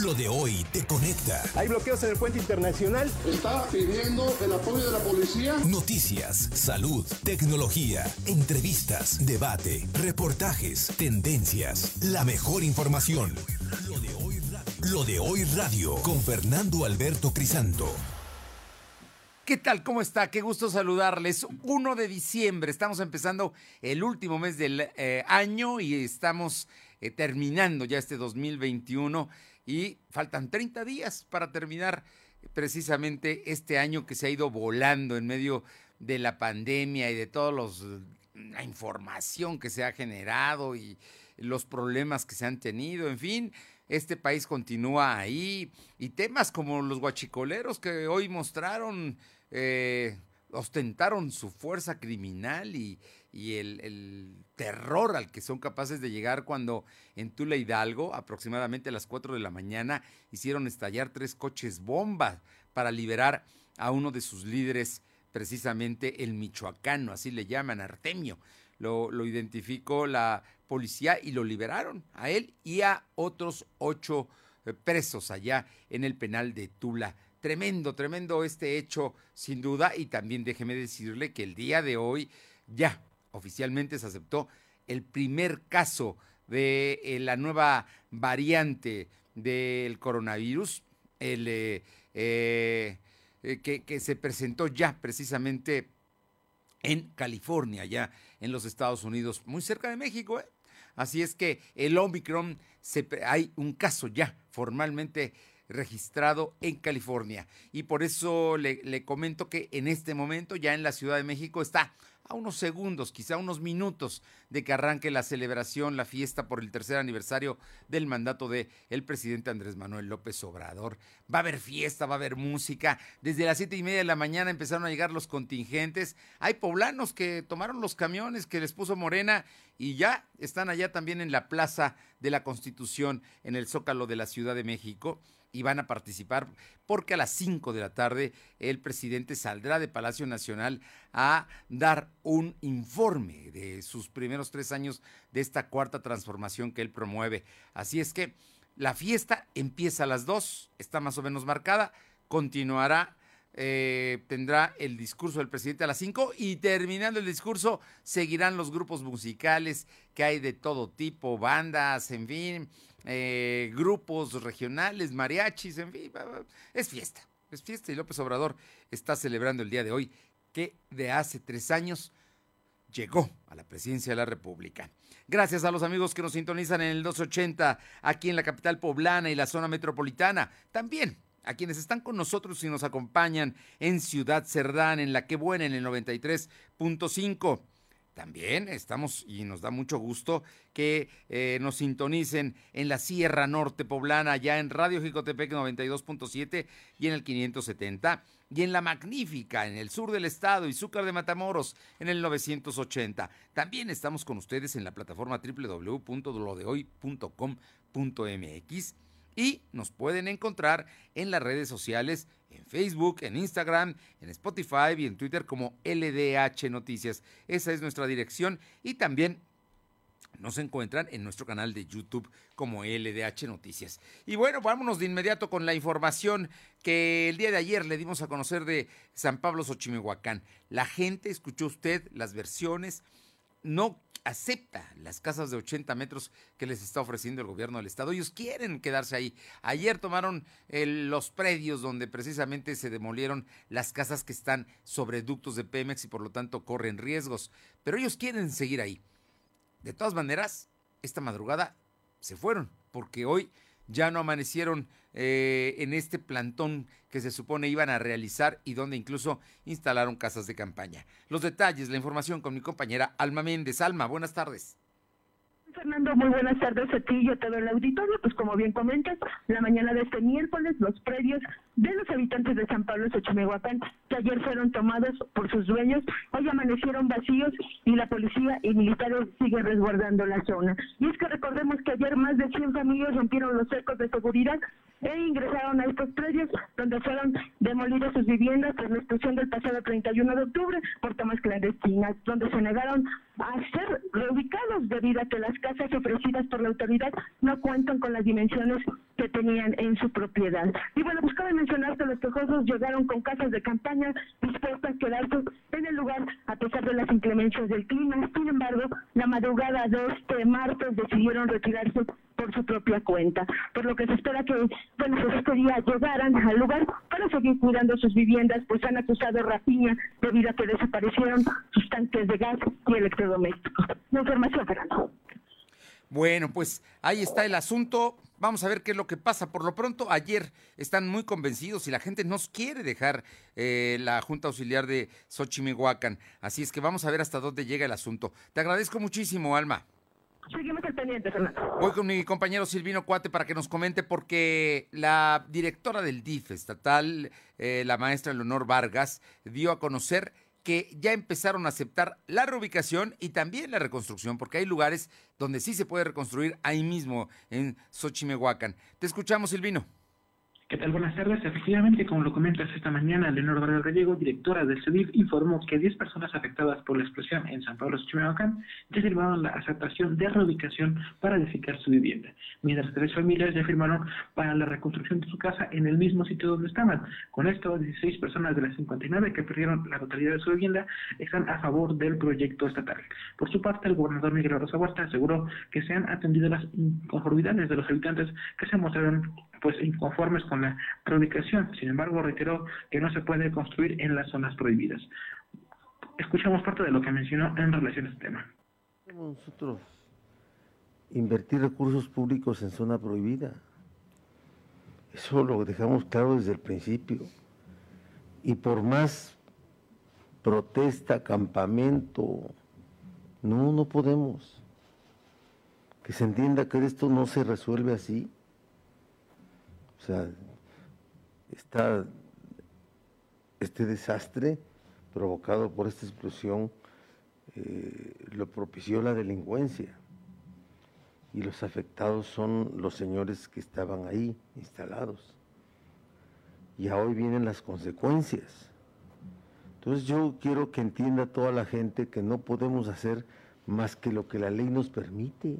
Lo de hoy te conecta. Hay bloqueos en el puente internacional. Está pidiendo el apoyo de la policía. Noticias, salud, tecnología, entrevistas, debate, reportajes, tendencias, la mejor información. Lo de hoy radio, Lo de hoy radio con Fernando Alberto Crisanto. ¿Qué tal? ¿Cómo está? Qué gusto saludarles. 1 de diciembre, estamos empezando el último mes del eh, año y estamos eh, terminando ya este 2021 y faltan 30 días para terminar precisamente este año que se ha ido volando en medio de la pandemia y de toda la información que se ha generado y los problemas que se han tenido, en fin, este país continúa ahí y temas como los guachicoleros que hoy mostraron, eh, ostentaron su fuerza criminal y, y el, terror al que son capaces de llegar cuando en Tula Hidalgo, aproximadamente a las 4 de la mañana, hicieron estallar tres coches bomba para liberar a uno de sus líderes, precisamente el michoacano, así le llaman, Artemio. Lo, lo identificó la policía y lo liberaron a él y a otros ocho eh, presos allá en el penal de Tula. Tremendo, tremendo este hecho, sin duda, y también déjeme decirle que el día de hoy ya oficialmente se aceptó el primer caso de eh, la nueva variante del coronavirus, el, eh, eh, que, se presentó ya precisamente en California, ya en los Estados Unidos, muy cerca de México. Así es que el Omicron, se, hay un caso ya formalmente registrado en California. Y por eso le, comento que en este momento ya en la Ciudad de México está a unos segundos, quizá unos minutos de que arranque la celebración, la fiesta por el tercer aniversario del mandato de presidente Andrés Manuel López Obrador. Va a haber fiesta, va a haber música. Desde las siete y media de la mañana empezaron a llegar los contingentes. Hay poblanos que tomaron los camiones que les puso Morena y ya están allá también en la Plaza de la Constitución, en el Zócalo de la Ciudad de México y van a participar porque a las 5 de la tarde el presidente saldrá de Palacio Nacional a dar un informe de sus primeros tres años de esta cuarta transformación que él promueve. Así es que la fiesta empieza a las 2, está más o menos marcada, continuará eh, tendrá el discurso del presidente a las 5 y terminando el discurso seguirán los grupos musicales que hay de todo tipo, bandas, en fin, eh, grupos regionales, mariachis, en fin, es fiesta, es fiesta y López Obrador está celebrando el día de hoy que de hace tres años llegó a la presidencia de la República. Gracias a los amigos que nos sintonizan en el 280 aquí en la capital poblana y la zona metropolitana. También a quienes están con nosotros y nos acompañan en Ciudad Cerdán, en La Que Buena, en el 93.5. También estamos y nos da mucho gusto que eh, nos sintonicen en la Sierra Norte Poblana, ya en Radio Jicotepec 92.7 y en el 570, y en La Magnífica, en el sur del estado, y Zúcar de Matamoros, en el 980. También estamos con ustedes en la plataforma www.lodehoy.com.mx y nos pueden encontrar en las redes sociales, en Facebook, en Instagram, en Spotify y en Twitter como LDH Noticias. Esa es nuestra dirección y también nos encuentran en nuestro canal de YouTube como LDH Noticias. Y bueno, vámonos de inmediato con la información que el día de ayer le dimos a conocer de San Pablo Xochimehuacán. La gente, escuchó usted las versiones, no acepta las casas de 80 metros que les está ofreciendo el gobierno del estado. Ellos quieren quedarse ahí. Ayer tomaron los predios donde precisamente se demolieron las casas que están sobre ductos de Pemex y por lo tanto corren riesgos. Pero ellos quieren seguir ahí. De todas maneras, esta madrugada se fueron porque hoy ya no amanecieron eh, en este plantón que se supone iban a realizar y donde incluso instalaron casas de campaña. Los detalles, la información con mi compañera Alma Méndez. Alma, buenas tardes. Fernando, muy buenas tardes a ti y a todo el auditorio. Pues como bien comentas, la mañana de este miércoles los predios de los habitantes de San Pablo Xochimehuacán, que ayer fueron tomados por sus dueños, hoy amanecieron vacíos y la policía y militares siguen resguardando la zona. Y es que recordemos que ayer más de 100 familias rompieron los cercos de seguridad e ingresaron a estos predios donde fueron demolidas sus viviendas tras la expulsión del pasado 31 de octubre por tomas clandestinas, donde se negaron a ser reubicados debido a que las casas ofrecidas por la autoridad no cuentan con las dimensiones que tenían en su propiedad. Y bueno, pues que los quejosos llegaron con casas de campaña dispuestas a quedarse en el lugar a pesar de las inclemencias del clima. Sin embargo, la madrugada de este martes decidieron retirarse por su propia cuenta, por lo que se espera que, bueno, pues este día llegaran al lugar para seguir cuidando sus viviendas, pues han acusado rapiña debido a que desaparecieron sus tanques de gas y electrodomésticos. La información, Fernando. Bueno, pues ahí está el asunto. Vamos a ver qué es lo que pasa. Por lo pronto, ayer están muy convencidos y la gente nos quiere dejar eh, la Junta Auxiliar de Xochimehuacan. Así es que vamos a ver hasta dónde llega el asunto. Te agradezco muchísimo, Alma. Seguimos al pendiente, Fernando. Voy con mi compañero Silvino Cuate para que nos comente porque la directora del DIF estatal, eh, la maestra Leonor Vargas, dio a conocer que ya empezaron a aceptar la reubicación y también la reconstrucción, porque hay lugares donde sí se puede reconstruir ahí mismo en Xochimehuacan. Te escuchamos, Silvino. ¿Qué tal? Buenas tardes. Efectivamente, como lo comentas esta mañana, Leonor Vargas Gallego, directora del CEDIF, informó que 10 personas afectadas por la explosión en San Pablo Xochimehuacán ya firmaron la aceptación de reubicación para edificar su vivienda, mientras tres familias ya firmaron para la reconstrucción de su casa en el mismo sitio donde estaban. Con esto, 16 personas de las 59 que perdieron la totalidad de su vivienda están a favor del proyecto estatal. Por su parte, el gobernador Miguel Rosa Huerta aseguró que se han atendido las inconformidades de los habitantes que se mostraron pues inconformes con la reubicación. Sin embargo, reiteró que no se puede construir en las zonas prohibidas. Escuchamos parte de lo que mencionó en relación a este tema. Nosotros invertir recursos públicos en zona prohibida. Eso lo dejamos claro desde el principio. Y por más protesta, campamento, no, no podemos. Que se entienda que esto no se resuelve así. O sea, está este desastre provocado por esta explosión eh, lo propició la delincuencia y los afectados son los señores que estaban ahí instalados. Y hoy vienen las consecuencias. Entonces yo quiero que entienda toda la gente que no podemos hacer más que lo que la ley nos permite.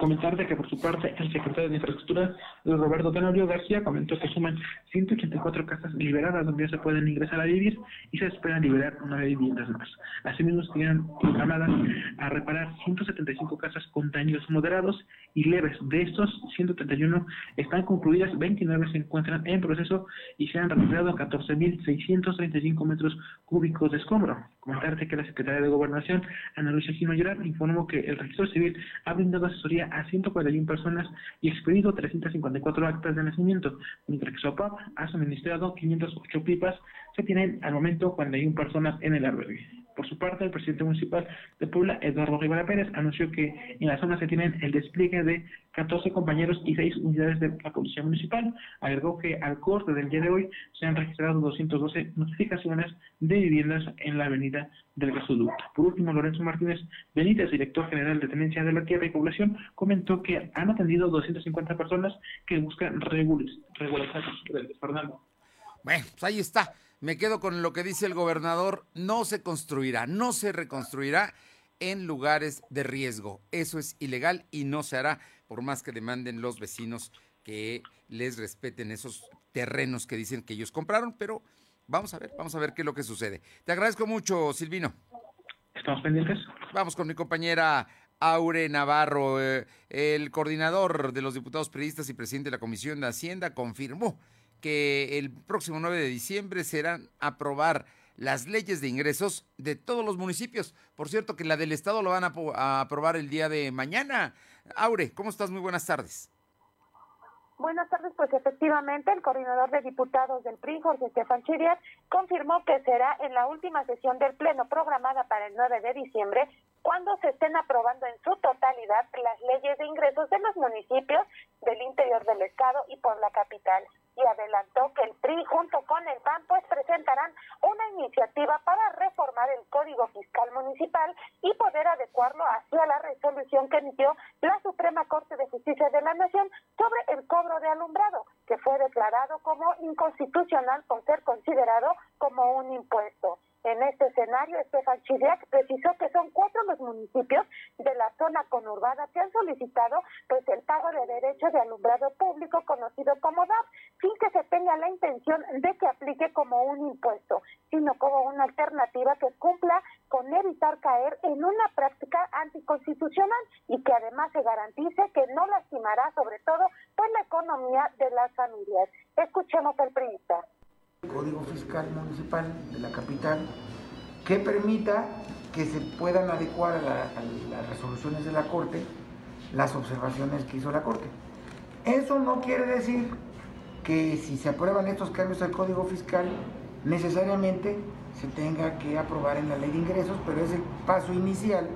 Comentarte que por su parte el secretario de Infraestructura, Roberto Tenorio García, comentó que suman 184 casas liberadas donde ya se pueden ingresar a vivir y se esperan liberar nueve viviendas más. Asimismo, tienen programadas a reparar 175 casas con daños moderados y leves. De estos, 131 están concluidas, 29 se encuentran en proceso y se han recuperado 14.635 metros cúbicos de escombro. Comentarte que la Secretaría de Gobernación, Ana Luisa Gil Mayoral, informó que el registro civil ha brindado asesoría a 141 personas y expedido 354 actas de nacimiento, mientras que SOPAP ha suministrado 508 pipas, se tienen al momento 41 personas en el albergue. Por su parte, el presidente municipal de Puebla, Eduardo Rivera Pérez, anunció que en la zona se tienen el despliegue de 14 compañeros y 6 unidades de la Policía Municipal. Agregó que al corte del día de hoy se han registrado 212 notificaciones de viviendas en la avenida del gasoducto. Por último, Lorenzo Martínez Benítez, director general de Tenencia de la Tierra y Población, comentó que han atendido 250 personas que buscan regularizar Fernando. Bueno, pues ahí está me quedo con lo que dice el gobernador, no se construirá, no se reconstruirá en lugares de riesgo. Eso es ilegal y no se hará por más que demanden los vecinos que les respeten esos terrenos que dicen que ellos compraron, pero vamos a ver, vamos a ver qué es lo que sucede. Te agradezco mucho, Silvino. Estamos pendientes. Vamos con mi compañera Aure Navarro, eh, el coordinador de los diputados periodistas y presidente de la Comisión de Hacienda, confirmó que el próximo 9 de diciembre serán aprobar las leyes de ingresos de todos los municipios. Por cierto, que la del Estado lo van a, aprobar el día de mañana. Aure, ¿cómo estás? Muy buenas tardes. Buenas tardes, pues efectivamente el coordinador de diputados del PRI, Jorge Estefan Chirias, confirmó que será en la última sesión del Pleno programada para el 9 de diciembre cuando se estén aprobando en su totalidad las leyes de ingresos de los municipios del interior del Estado y por la capital y adelantó que el PRI junto con el PAN pues presentarán una iniciativa para reformar el Código Fiscal Municipal y poder adecuarlo hacia la resolución que emitió la Suprema Corte de Justicia de la Nación sobre el cobro de alumbrado, que fue declarado como inconstitucional por ser considerado como un impuesto. En este escenario, Estefan Chiriac precisó que son cuatro los municipios de la zona conurbada que han solicitado pues el pago de derecho de alumbrado público conocido como DAP, sin que se tenga la intención de que aplique como un impuesto, sino como una alternativa que cumpla con evitar caer en una práctica anticonstitucional y que además se garantice que no lastimará sobre todo pues la economía de las familias. Escuchemos al periodista. Código Fiscal Municipal de la capital que permita que se puedan adecuar a, las resoluciones de la Corte las observaciones que hizo la Corte. Eso no quiere decir que si se aprueban estos cambios al Código Fiscal, necesariamente se tenga que aprobar en la ley de ingresos, pero es el paso inicial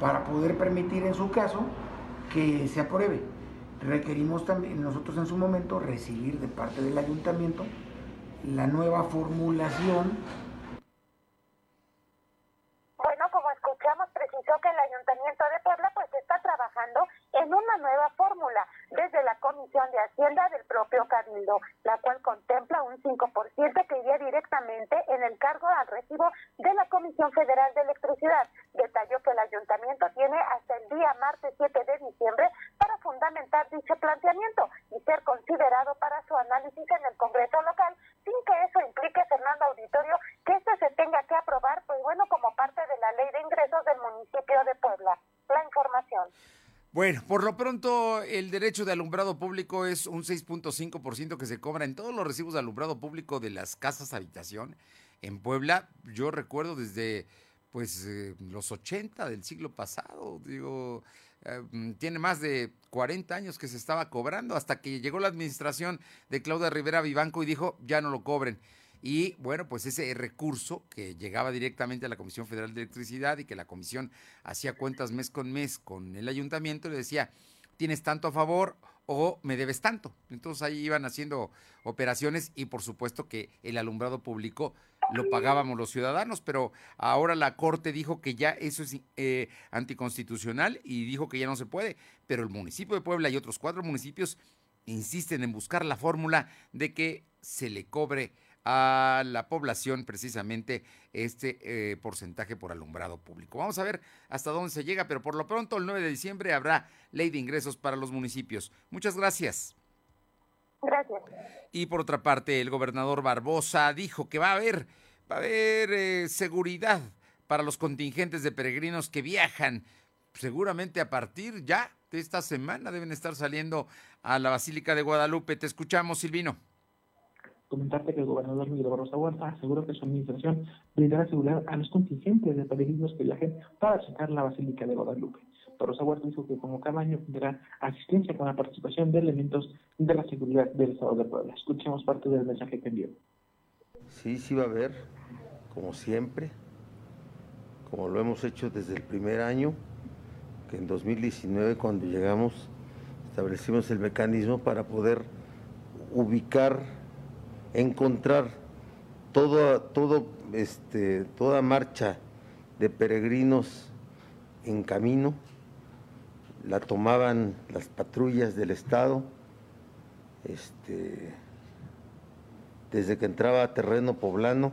para poder permitir en su caso que se apruebe. Requerimos también nosotros en su momento recibir de parte del ayuntamiento la nueva formulación Comisión de Hacienda del propio Cabildo, la cual contempla un 5% que iría directamente en el cargo al recibo de la Comisión Federal de Electricidad. Detalló que el Ayuntamiento tiene hasta el día martes 7 de diciembre para fundamentar dicho planteamiento y ser considerado para su análisis en el Congreso local, sin que eso implique, Fernando Auditorio, que este se tenga que aprobar, pues bueno, como parte de la ley de ingresos del municipio de Puebla. La información. Bueno, por lo pronto el derecho de alumbrado público es un 6.5% que se cobra en todos los recibos de alumbrado público de las casas habitación en Puebla. Yo recuerdo desde pues eh, los 80 del siglo pasado, digo, eh, tiene más de 40 años que se estaba cobrando hasta que llegó la administración de Claudia Rivera Vivanco y dijo, ya no lo cobren. Y bueno, pues ese recurso que llegaba directamente a la Comisión Federal de Electricidad y que la comisión hacía cuentas mes con mes con el ayuntamiento, le decía, tienes tanto a favor o me debes tanto. Entonces ahí iban haciendo operaciones y por supuesto que el alumbrado público lo pagábamos los ciudadanos, pero ahora la Corte dijo que ya eso es eh, anticonstitucional y dijo que ya no se puede, pero el municipio de Puebla y otros cuatro municipios insisten en buscar la fórmula de que se le cobre a la población precisamente este eh, porcentaje por alumbrado público. Vamos a ver hasta dónde se llega, pero por lo pronto el 9 de diciembre habrá ley de ingresos para los municipios. Muchas gracias. Gracias. Y por otra parte, el gobernador Barbosa dijo que va a haber, va a haber eh, seguridad para los contingentes de peregrinos que viajan. Seguramente a partir ya de esta semana deben estar saliendo a la Basílica de Guadalupe. Te escuchamos, Silvino comentarte que el gobernador Miguel Barroso Huerta aseguró que su administración brindará seguridad a los contingentes de peregrinos que viajen para visitar la Basílica de Guadalupe. Barroso Huerta dijo que como cada año tendrá asistencia con la participación de elementos de la seguridad del Estado de Puebla. Escuchemos parte del mensaje que envió. Sí, sí va a haber, como siempre, como lo hemos hecho desde el primer año, que en 2019 cuando llegamos establecimos el mecanismo para poder ubicar encontrar todo, todo, este, toda marcha de peregrinos en camino, la tomaban las patrullas del Estado, este, desde que entraba a terreno poblano,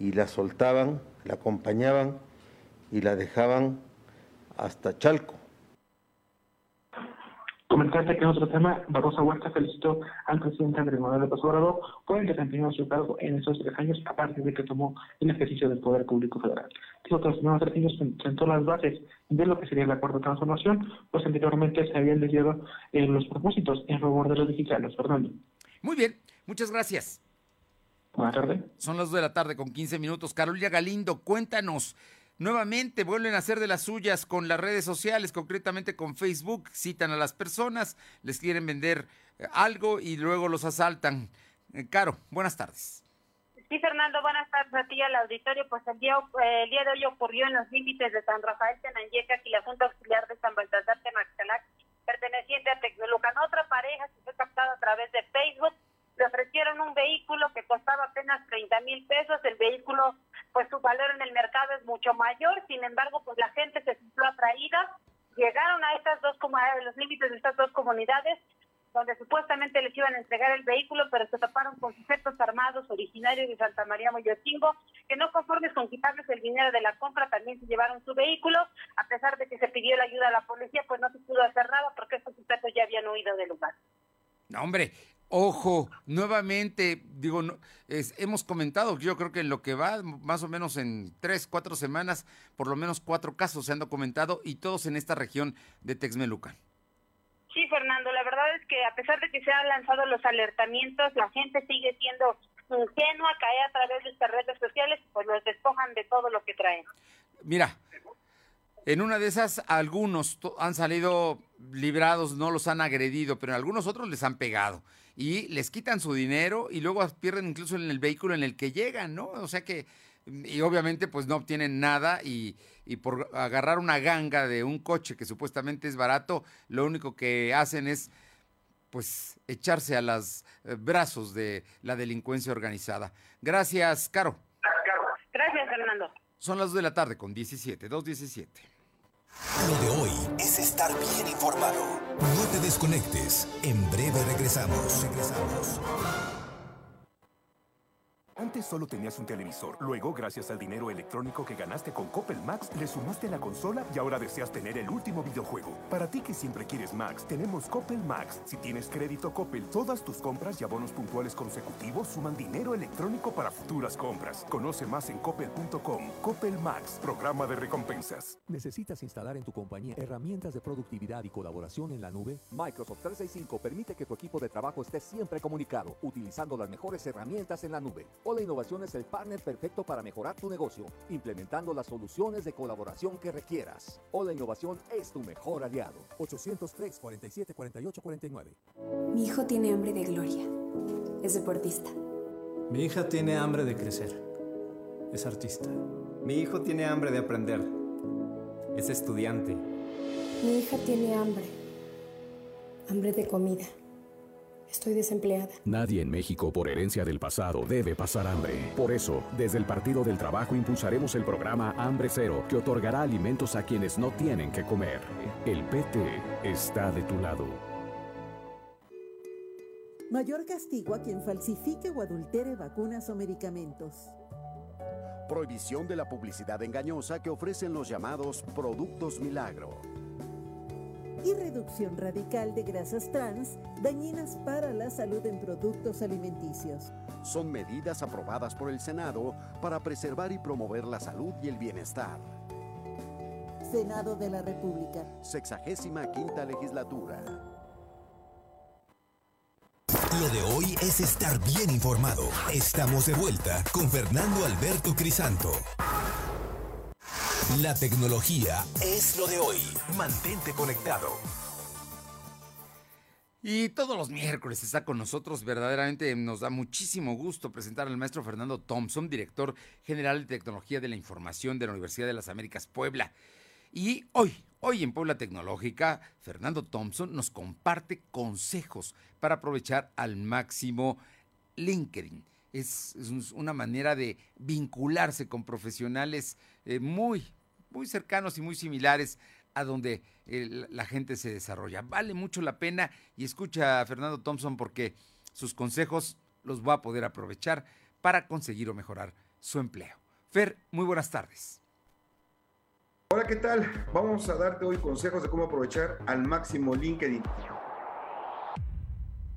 y la soltaban, la acompañaban y la dejaban hasta Chalco. Comentarte que en otro tema, Barrosa Huerta felicitó al presidente Andrés Manuel López Obrador por el desempeño de su cargo en estos tres años, aparte de que tomó el ejercicio del Poder Público Federal. Dijo que los primeros tres años sentó las bases de lo que sería el acuerdo de transformación, pues anteriormente se habían desviado en los propósitos en favor de los digitales. Fernando. Muy bien, muchas gracias. Buenas tardes. Son las dos de la tarde con 15 minutos. Carolina Galindo, cuéntanos nuevamente vuelven a hacer de las suyas con las redes sociales, concretamente con Facebook, citan a las personas, les quieren vender eh, algo y luego los asaltan. Eh, Caro, buenas tardes. Sí, Fernando, buenas tardes a ti al auditorio. Pues el día, el día de hoy ocurrió en los límites de San Rafael Tenanyeca y la Junta Auxiliar de San Baltasar Temaxcalac, perteneciente a Tecnolucan. Otra pareja que fue captada a través de Facebook le ofrecieron un vehículo que costaba apenas 30 mil pesos, el vehículo, pues su valor en el mercado es mucho mayor, sin embargo, pues la gente se sintió atraída, llegaron a estas dos, a los límites de estas dos comunidades, donde supuestamente les iban a entregar el vehículo, pero se toparon con sujetos armados originarios de Santa María Moyotingo, que no conformes con quitarles el dinero de la compra, también se llevaron su vehículo, a pesar de que se pidió la ayuda a la policía, pues no se pudo hacer nada porque estos sujetos ya habían huido del lugar. No, hombre, ojo, nuevamente, digo, no, es, hemos comentado, yo creo que en lo que va, más o menos en tres, cuatro semanas, por lo menos cuatro casos se han documentado y todos en esta región de Texmelucan. Sí, Fernando, la verdad es que a pesar de que se han lanzado los alertamientos, la gente sigue siendo ingenua, cae a través de estas redes sociales, pues los despojan de todo lo que traen. Mira, en una de esas algunos han salido librados, no los han agredido, pero en algunos otros les han pegado y les quitan su dinero y luego pierden incluso en el vehículo en el que llegan, ¿no? O sea que y obviamente pues no obtienen nada y, y, por agarrar una ganga de un coche que supuestamente es barato, lo único que hacen es pues echarse a los eh, brazos de la delincuencia organizada. Gracias, Caro. Gracias, Fernando. Son las 2 de la tarde con 17, 2.17. Lo de hoy es estar bien informado. No te desconectes. En breve regresamos. Regresamos. Antes solo tenías un televisor. Luego, gracias al dinero electrónico que ganaste con Coppel Max, le sumaste la consola y ahora deseas tener el último videojuego. Para ti que siempre quieres Max, tenemos Coppel Max. Si tienes crédito Coppel, todas tus compras y abonos puntuales consecutivos suman dinero electrónico para futuras compras. Conoce más en coppel.com. Coppel Max, programa de recompensas. ¿Necesitas instalar en tu compañía herramientas de productividad y colaboración en la nube? Microsoft 365 permite que tu equipo de trabajo esté siempre comunicado, utilizando las mejores herramientas en la nube. Hola Innovación es el partner perfecto para mejorar tu negocio, implementando las soluciones de colaboración que requieras. Hola Innovación es tu mejor aliado. 803 47 48 49. Mi hijo tiene hambre de gloria. Es deportista. Mi hija tiene hambre de crecer. Es artista. Mi hijo tiene hambre de aprender. Es estudiante. Mi hija tiene hambre. Hambre de comida. Estoy desempleada. Nadie en México por herencia del pasado debe pasar hambre. Por eso, desde el Partido del Trabajo impulsaremos el programa Hambre Cero, que otorgará alimentos a quienes no tienen que comer. El PT está de tu lado. Mayor castigo a quien falsifique o adultere vacunas o medicamentos. Prohibición de la publicidad engañosa que ofrecen los llamados productos milagro y reducción radical de grasas trans dañinas para la salud en productos alimenticios. Son medidas aprobadas por el Senado para preservar y promover la salud y el bienestar. Senado de la República. Sexagésima quinta legislatura. Lo de hoy es estar bien informado. Estamos de vuelta con Fernando Alberto Crisanto. La tecnología es lo de hoy. Mantente conectado. Y todos los miércoles está con nosotros, verdaderamente nos da muchísimo gusto presentar al maestro Fernando Thompson, director general de Tecnología de la Información de la Universidad de las Américas Puebla. Y hoy, hoy en Puebla Tecnológica, Fernando Thompson nos comparte consejos para aprovechar al máximo LinkedIn. Es, es una manera de vincularse con profesionales eh, muy, muy cercanos y muy similares a donde eh, la gente se desarrolla. Vale mucho la pena y escucha a Fernando Thompson porque sus consejos los va a poder aprovechar para conseguir o mejorar su empleo. Fer, muy buenas tardes. Hola, ¿qué tal? Vamos a darte hoy consejos de cómo aprovechar al máximo LinkedIn.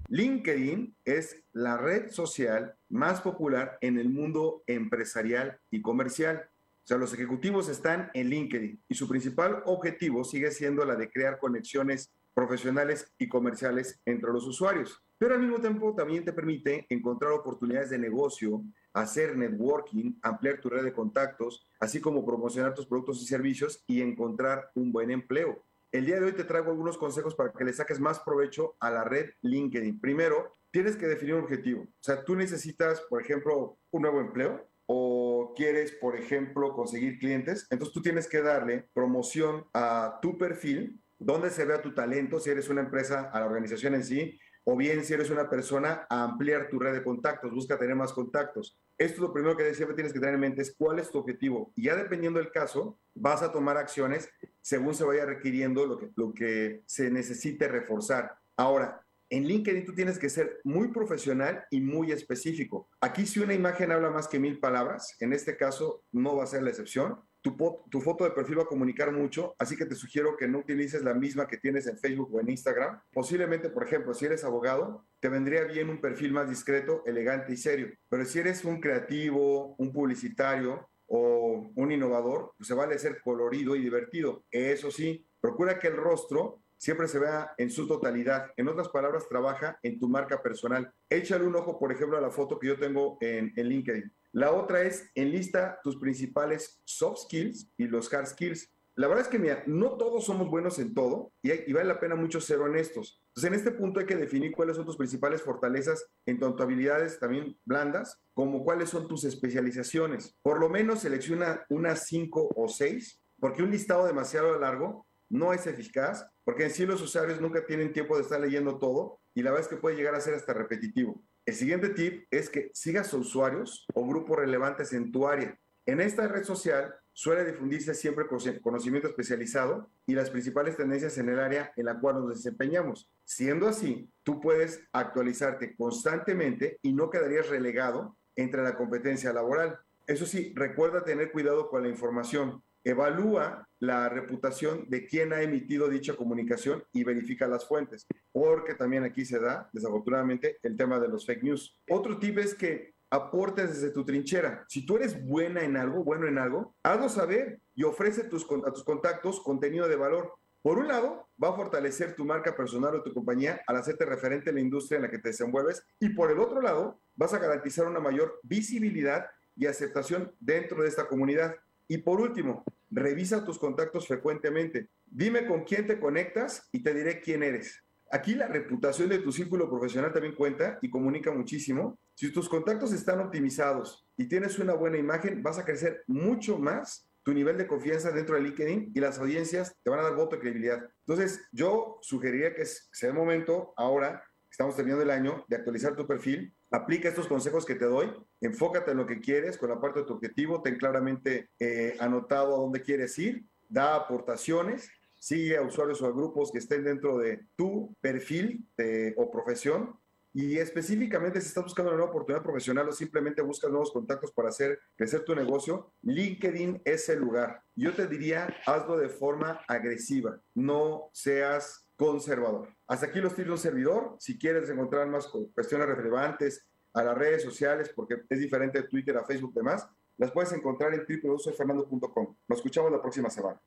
LinkedIn es la red social más popular en el mundo empresarial y comercial. O sea, los ejecutivos están en LinkedIn y su principal objetivo sigue siendo la de crear conexiones profesionales y comerciales entre los usuarios. Pero al mismo tiempo también te permite encontrar oportunidades de negocio, hacer networking, ampliar tu red de contactos, así como promocionar tus productos y servicios y encontrar un buen empleo. El día de hoy te traigo algunos consejos para que le saques más provecho a la red LinkedIn. Primero, tienes que definir un objetivo. O sea, tú necesitas, por ejemplo, un nuevo empleo o quieres, por ejemplo, conseguir clientes, entonces tú tienes que darle promoción a tu perfil, donde se vea tu talento, si eres una empresa, a la organización en sí, o bien si eres una persona, a ampliar tu red de contactos, busca tener más contactos. Esto es lo primero que siempre tienes que tener en mente, es cuál es tu objetivo. Y ya dependiendo del caso, vas a tomar acciones según se vaya requiriendo lo que, lo que se necesite reforzar. Ahora, En LinkedIn tú tienes que ser muy profesional y muy específico. Aquí si una imagen habla más que mil palabras, en este caso no va a ser la excepción. Tu, foto de perfil va a comunicar mucho, así que te sugiero que no utilices la misma que tienes en Facebook o en Instagram. Posiblemente, por ejemplo, si eres abogado, te vendría bien un perfil más discreto, elegante y serio. Pero si eres un creativo, un publicitario o un innovador, pues se vale ser colorido y divertido. Eso sí, procura que el rostro siempre se vea en su totalidad. En otras palabras, trabaja en tu marca personal. Échale un ojo, por ejemplo, a la foto que yo tengo en, en LinkedIn. La otra es enlista tus principales soft skills y los hard skills. La verdad es que, mira, no todos somos buenos en todo y, y, vale la pena mucho ser honestos. Entonces, en este punto hay que definir cuáles son tus principales fortalezas en tanto habilidades también blandas, como cuáles son tus especializaciones. Por lo menos selecciona unas cinco o seis, porque un listado demasiado largo no es eficaz, porque en sí los usuarios nunca tienen tiempo de estar leyendo todo y la verdad es que puede llegar a ser hasta repetitivo. El siguiente tip es que sigas a usuarios o grupos relevantes en tu área. En esta red social suele difundirse siempre conocimiento especializado y las principales tendencias en el área en la cual nos desempeñamos. Siendo así, tú puedes actualizarte constantemente y no quedarías relegado entre la competencia laboral. Eso sí, recuerda tener cuidado con la información. Evalúa la reputación de quien ha emitido dicha comunicación y verifica las fuentes, porque también aquí se da, desafortunadamente, el tema de los fake news. Otro tip es que aportes desde tu trinchera. Si tú eres buena en algo, bueno en algo, hazlo saber y ofrece tus, a tus contactos contenido de valor. Por un lado, va a fortalecer tu marca personal o tu compañía al hacerte referente en la industria en la que te desenvuelves y por el otro lado, vas a garantizar una mayor visibilidad y aceptación dentro de esta comunidad. Y por último, revisa tus contactos frecuentemente. Dime con quién te conectas y te diré quién eres. Aquí la reputación de tu círculo profesional también cuenta y comunica muchísimo. Si tus contactos están optimizados y tienes una buena imagen, vas a crecer mucho más tu nivel de confianza dentro de LinkedIn y las audiencias te van a dar voto de credibilidad. Entonces, yo sugeriría que sea el momento ahora, estamos terminando el año, de actualizar tu perfil Aplica estos consejos que te doy, enfócate en lo que quieres con la parte de tu objetivo, ten claramente eh, anotado a dónde quieres ir, da aportaciones, sigue a usuarios o a grupos que estén dentro de tu perfil o profesión y específicamente si estás buscando una nueva oportunidad profesional o simplemente buscas nuevos contactos para hacer crecer tu negocio, LinkedIn es el lugar. Yo te diría, hazlo de forma agresiva, no seas conservador. Hasta aquí los tips de servidor. Si quieres encontrar más cuestiones relevantes a las redes sociales, porque es diferente de Twitter a Facebook y demás, las puedes encontrar en www.fernando.com. Nos escuchamos la próxima semana.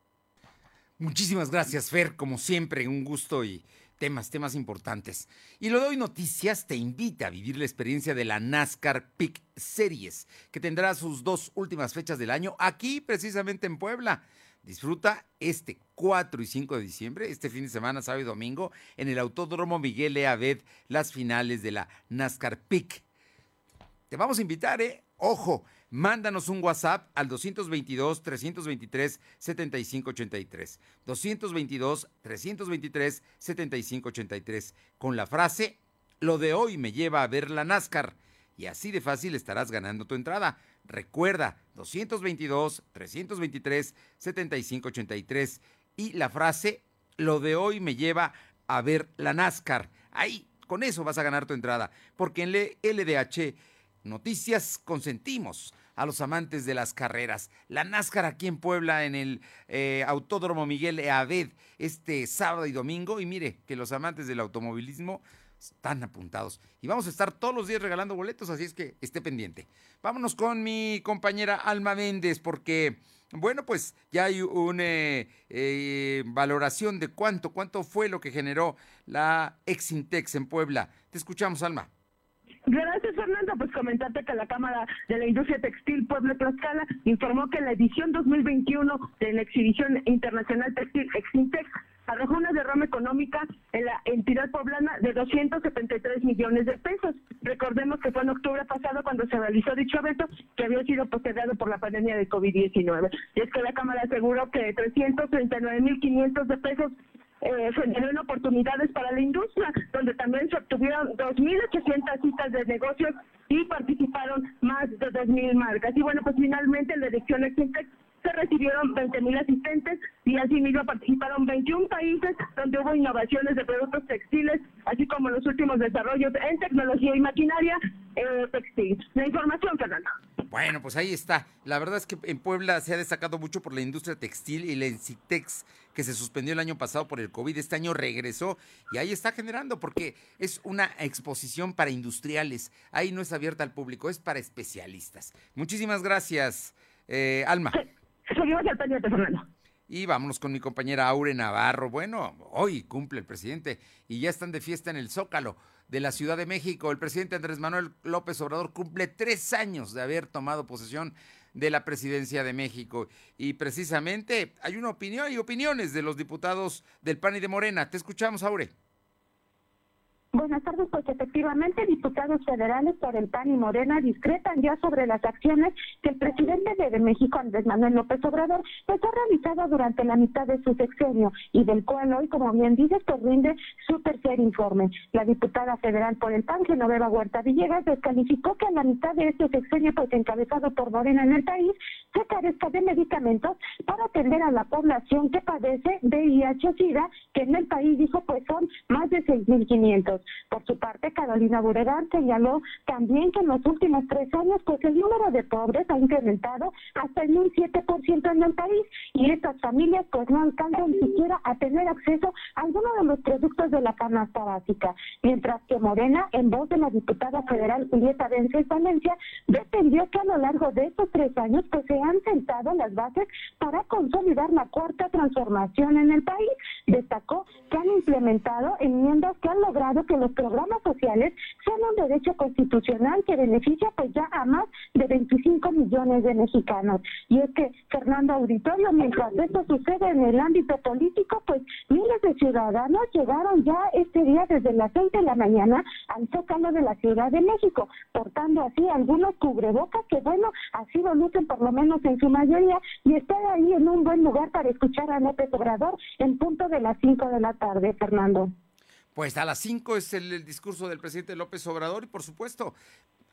Muchísimas gracias, Fer. Como siempre, un gusto y temas, temas importantes. Y lo doy noticias te invita a vivir la experiencia de la NASCAR Peak Series, que tendrá sus dos últimas fechas del año aquí, precisamente en Puebla. Disfruta este 4 y 5 de diciembre, este fin de semana, sábado y domingo, en el Autódromo Miguel E. Abed, las finales de la NASCAR Peak. Te vamos a invitar, ¿eh? Ojo, mándanos un WhatsApp al 222-323-7583. 222-323-7583 con la frase, lo de hoy me lleva a ver la NASCAR. Y así de fácil estarás ganando tu entrada. Recuerda, 222-323-7583 y la frase, lo de hoy me lleva a ver la NASCAR. Ahí, con eso vas a ganar tu entrada, porque en LDH Noticias consentimos a los amantes de las carreras. La NASCAR aquí en Puebla, en el eh, Autódromo Miguel Eaved, este sábado y domingo. Y mire que los amantes del automovilismo están apuntados. Y vamos a estar todos los días regalando boletos, así es que esté pendiente. Vámonos con mi compañera Alma Méndez, porque, bueno, pues ya hay una eh, eh, valoración de cuánto, cuánto fue lo que generó la Exintex en Puebla. Te escuchamos, Alma. Gracias, Fernando. Pues comentarte que la Cámara de la Industria Textil Puebla Tlaxcala informó que la edición 2021 de la Exhibición Internacional Textil Exintex arrojó una derrama económica en la entidad poblana de 273 millones de pesos. Recordemos que fue en octubre pasado cuando se realizó dicho evento que había sido postergado por la pandemia de COVID-19. Y es que la Cámara aseguró que 339.500 de pesos eh, generaron oportunidades para la industria, donde también se obtuvieron 2.800 citas de negocios y participaron más de 2.000 marcas. Y bueno, pues finalmente la dirección Exintex se recibieron 20.000 asistentes y asimismo participaron 21 países donde hubo innovaciones de productos textiles, así como los últimos desarrollos en tecnología y maquinaria eh, textil. La información, Fernando. Bueno, pues ahí está. La verdad es que en Puebla se ha destacado mucho por la industria textil y la Encitex que se suspendió el año pasado por el COVID. Este año regresó y ahí está generando porque es una exposición para industriales. Ahí no es abierta al público, es para especialistas. Muchísimas gracias, eh, Alma. Y vámonos con mi compañera Aure Navarro. Bueno, hoy cumple el presidente y ya están de fiesta en el Zócalo de la Ciudad de México. El presidente Andrés Manuel López Obrador cumple tres años de haber tomado posesión de la presidencia de México. Y precisamente hay una opinión y opiniones de los diputados del PAN y de Morena. Te escuchamos, Aure. Buenas tardes, pues efectivamente diputados federales por el PAN y Morena discretan ya sobre las acciones que el presidente de México, Andrés Manuel López Obrador, pues ha realizado durante la mitad de su sexenio y del cual hoy, como bien dices, pues rinde su tercer informe. La diputada federal por el PAN, Genoveva Huerta Villegas, descalificó que a la mitad de este sexenio, pues encabezado por Morena en el país, se carezca de medicamentos para atender a la población que padece VIH-Sida, que en el país dijo pues son más de 6.500. Por su parte, Carolina Buregar señaló también que en los últimos tres años, pues el número de pobres ha incrementado hasta en un 7% en el país y estas familias pues no alcanzan ni siquiera a tener acceso a alguno de los productos de la canasta básica. Mientras que Morena, en voz de la diputada federal Julieta Vence Valencia, defendió que a lo largo de estos tres años pues se han sentado las bases para consolidar la cuarta transformación en el país. Destacó que han implementado enmiendas que han logrado que los programas sociales sean un derecho constitucional que beneficia pues ya a más de 25 millones de mexicanos. Y es que, Fernando Auditorio, mientras esto sucede en el ámbito político, pues miles de ciudadanos llegaron ya este día desde las 6 de la mañana al Zócalo de la Ciudad de México, portando así algunos cubrebocas que, bueno, así lo lucen por lo menos en su mayoría y están ahí en un buen lugar para escuchar a López Obrador en punto de las 5 de la tarde, Fernando. Pues a las 5 es el, discurso del presidente López Obrador y por supuesto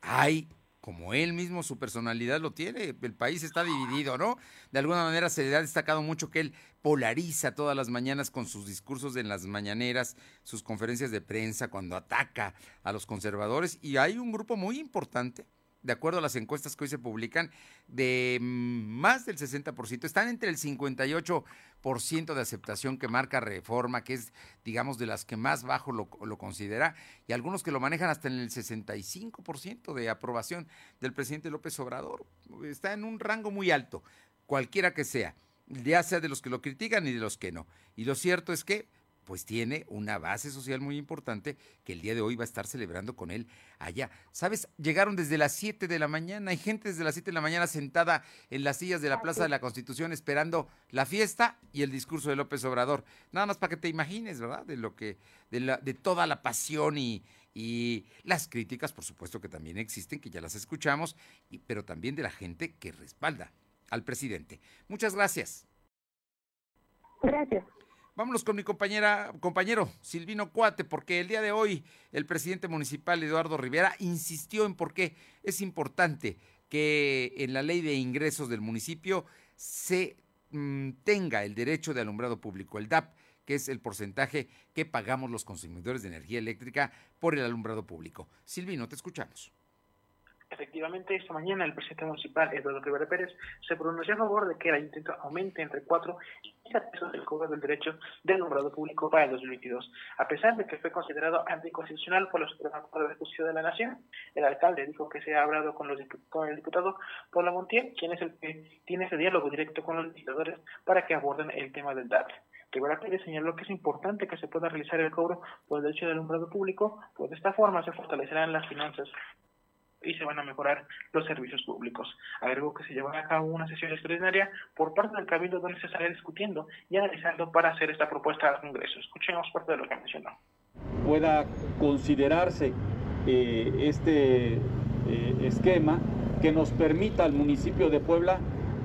hay como él mismo su personalidad lo tiene, el país está dividido, ¿no? De alguna manera se le ha destacado mucho que él polariza todas las mañanas con sus discursos en las mañaneras, sus conferencias de prensa, cuando ataca a los conservadores. Y hay un grupo muy importante de acuerdo a las encuestas que hoy se publican, de más del 60%, están entre el 58% de aceptación que marca Reforma, que es, digamos, de las que más bajo lo, lo considera, y algunos que lo manejan hasta en el 65% de aprobación del presidente López Obrador. Está en un rango muy alto, cualquiera que sea, ya sea de los que lo critican y de los que no. Y lo cierto es que pues tiene una base social muy importante que el día de hoy va a estar celebrando con él allá. ¿Sabes? Llegaron desde las 7 de la mañana, hay gente desde las 7 de la mañana sentada en las sillas de la Plaza de la Constitución esperando la fiesta y el discurso de López Obrador. Nada más para que te imagines, ¿verdad? De lo que, de, la, de toda la pasión y, y las críticas, por supuesto que también existen, que ya las escuchamos, y, pero también de la gente que respalda al presidente. Muchas gracias. Gracias. Vámonos con mi compañera, compañero Silvino Cuate, porque el día de hoy el presidente municipal Eduardo Rivera insistió en por qué es importante que en la ley de ingresos del municipio se mm, tenga el derecho de alumbrado público, el DAP, que es el porcentaje que pagamos los consumidores de energía eléctrica por el alumbrado público. Silvino, te escuchamos. Efectivamente, esta mañana el presidente municipal, Eduardo Rivera Pérez, se pronunció a favor de que el ayuntamiento aumente entre 4 y 15 pesos el cobro del derecho del nombrado público para el 2022, a pesar de que fue considerado anticonstitucional por la Suprema Corte de Justicia de la Nación. El alcalde dijo que se ha hablado con, los, con el diputado Paula Montiel, quien es el que tiene ese diálogo directo con los legisladores para que aborden el tema del DAP. Rivera Pérez señaló que es importante que se pueda realizar el cobro por el derecho del alumbrado público, pues de esta forma se fortalecerán las finanzas y se van a mejorar los servicios públicos. Agregó que se llevará a cabo una sesión extraordinaria por parte del Cabildo donde se estará discutiendo y analizando para hacer esta propuesta al Congreso. Escuchemos parte de lo que mencionó. Pueda considerarse eh, este eh, esquema que nos permita al municipio de Puebla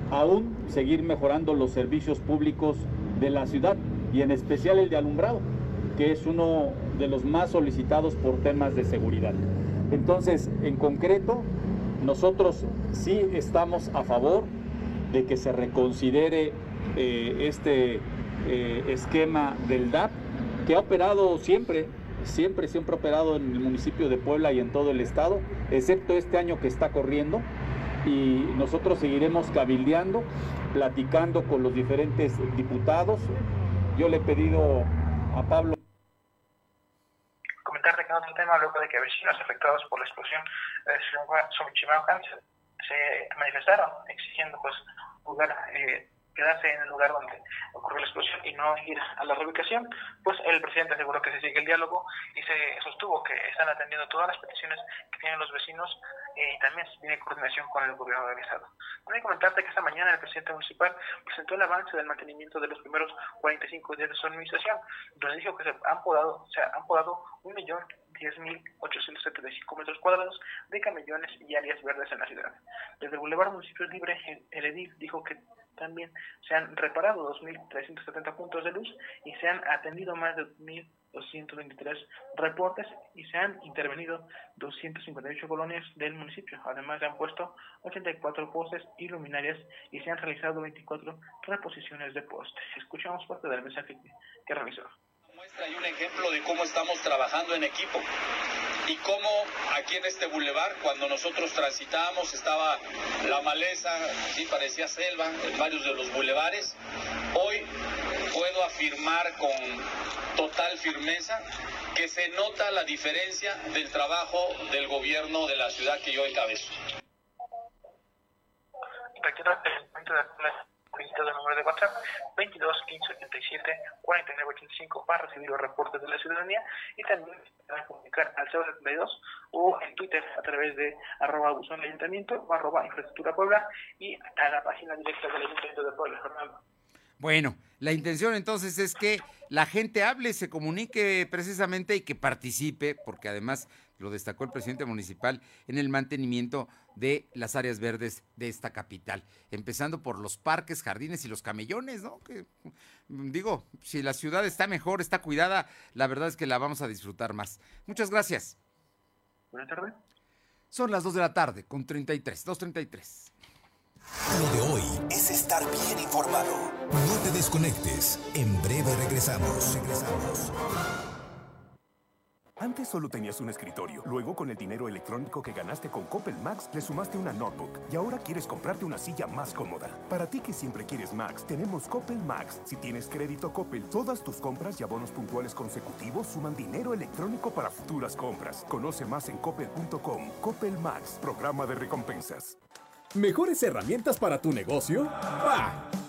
aún seguir mejorando los servicios públicos de la ciudad y en especial el de alumbrado, que es uno de los más solicitados por temas de seguridad. Entonces, en concreto, nosotros sí estamos a favor de que se reconsidere eh, este eh, esquema del DAP, que ha operado siempre siempre, siempre ha operado en el municipio de Puebla y en todo el estado, excepto este año que está corriendo. Y nosotros seguiremos cabildeando, platicando con los diferentes diputados. Yo le he pedido a Pablo comentarte que en otro luego de que vecinos afectados por la explosión de Xochimilco se manifestaron exigiendo pues lugar eh, quedarse en el lugar donde ocurrió la explosión y no ir a la reubicación, pues el presidente aseguró que se sigue el diálogo y se sostuvo que están atendiendo todas las peticiones que tienen los vecinos eh, y también tiene coordinación con el gobierno del estado. A comentarte que esta mañana el presidente municipal presentó el avance del mantenimiento de los primeros 45 días de su administración, donde dijo que se han podado, o sea, han podado un millón 10.875 metros cuadrados de camellones y áreas verdes en la ciudad. Desde el Boulevard Municipio Libre, el edil dijo que también se han reparado 2.370 puntos de luz y se han atendido más de 1.223 reportes y se han intervenido 258 colonias del municipio. Además, se han puesto 84 postes y luminarias y se han realizado 24 reposiciones de postes. Escuchamos parte del mensaje que realizó y un ejemplo de cómo estamos trabajando en equipo y cómo aquí en este bulevar, cuando nosotros transitábamos, estaba la maleza, sí parecía selva en varios de los bulevares. Hoy puedo afirmar con total firmeza que se nota la diferencia del trabajo del gobierno de la ciudad que yo encabezo visitado el número de WhatsApp 22 15 87 49 85 para recibir los reportes de la ciudadanía y también para comunicar al 072 o en Twitter a través de arroba buzón ayuntamiento o arroba infraestructura Puebla y a la página directa del ayuntamiento de Puebla, Fernando. Bueno, la intención entonces es que la gente hable, se comunique precisamente y que participe, porque además lo destacó el presidente municipal, en el mantenimiento de las áreas verdes de esta capital, empezando por los parques, jardines y los camellones, ¿no? Que digo, si la ciudad está mejor, está cuidada, la verdad es que la vamos a disfrutar más. Muchas gracias. Buenas tardes. Son las 2 de la tarde con 33, 2.33. Lo de hoy es estar bien informado. No te desconectes. En breve regresamos. Regresamos. Antes solo tenías un escritorio. Luego, con el dinero electrónico que ganaste con Coppel Max, le sumaste una notebook. Y ahora quieres comprarte una silla más cómoda. Para ti que siempre quieres Max, tenemos Coppel Max. Si tienes crédito Coppel, todas tus compras y abonos puntuales consecutivos suman dinero electrónico para futuras compras. Conoce más en coppel.com. Coppel Max, programa de recompensas. ¿Mejores herramientas para tu negocio? ¡Bah!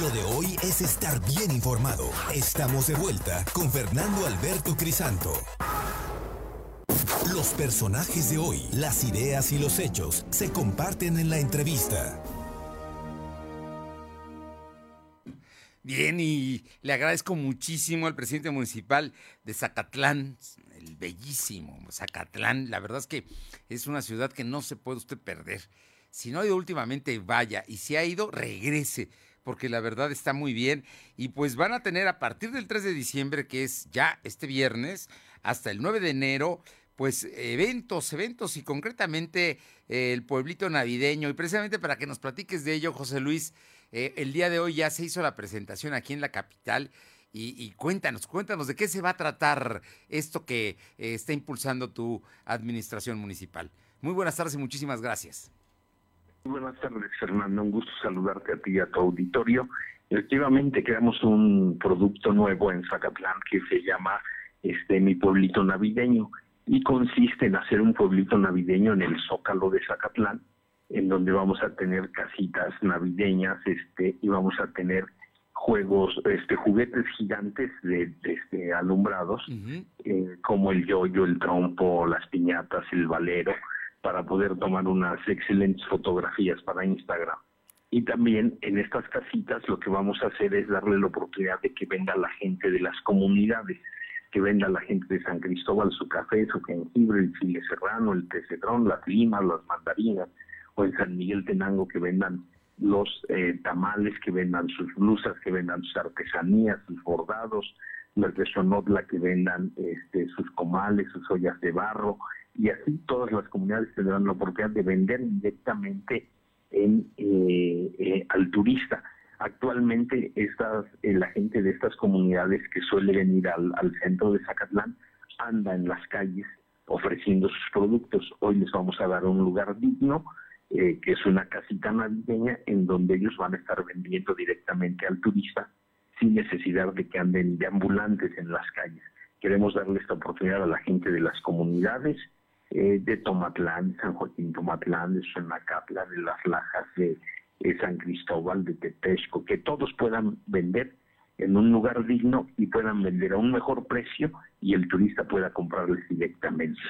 Lo de hoy es estar bien informado. Estamos de vuelta con Fernando Alberto Crisanto. Los personajes de hoy, las ideas y los hechos se comparten en la entrevista. Bien, y le agradezco muchísimo al presidente municipal de Zacatlán, el bellísimo Zacatlán. La verdad es que es una ciudad que no se puede usted perder. Si no ha ido últimamente, vaya. Y si ha ido, regrese porque la verdad está muy bien. Y pues van a tener a partir del 3 de diciembre, que es ya este viernes, hasta el 9 de enero, pues eventos, eventos y concretamente eh, el pueblito navideño. Y precisamente para que nos platiques de ello, José Luis, eh, el día de hoy ya se hizo la presentación aquí en la capital. Y, cuéntanos, cuéntanos de qué se va a tratar esto que eh, está impulsando tu administración municipal. Muy buenas tardes y muchísimas gracias. Buenas tardes, Fernando. Un gusto saludarte a ti y a tu auditorio. Efectivamente, creamos un producto nuevo en Zacatlán que se llama este Mi Pueblito Navideño y consiste en hacer un pueblito navideño en el Zócalo de Zacatlán en donde vamos a tener casitas navideñas, este, y vamos a tener juegos, este, juguetes gigantes de, este, alumbrados, eh, como el yoyo, el trompo, las piñatas, el valero, para poder tomar unas excelentes fotografías para Instagram. Y también en estas casitas lo que vamos a hacer es darle la oportunidad de que venga la gente de las comunidades, que venda la gente de San Cristóbal su café, su jengibre, el chile serrano, el tecedrón, las limas, las mandarinas, o en San Miguel Tenango que vendan los eh, tamales, que vendan sus blusas, que vendan sus artesanías, sus bordados, las de Sonotla que vendan este, sus comales, sus ollas de barro, y así todas las comunidades tendrán la oportunidad de vender directamente en, eh, eh, al turista. Actualmente estas, la gente de estas comunidades que suele venir al, al centro de Zacatlán anda en las calles ofreciendo sus productos. Hoy les vamos a dar un lugar digno eh, que es una casita navideña en donde ellos van a estar vendiendo directamente al turista sin necesidad de que anden de ambulantes en las calles. Queremos darle esta oportunidad a la gente de las comunidades eh, de Tomatlán, San Joaquín Tomatlán, de Sonacapla, de Las Lajas, de, San Cristóbal, de Tepesco, que todos puedan vender en un lugar digno y puedan vender a un mejor precio y el turista pueda comprarles directamente.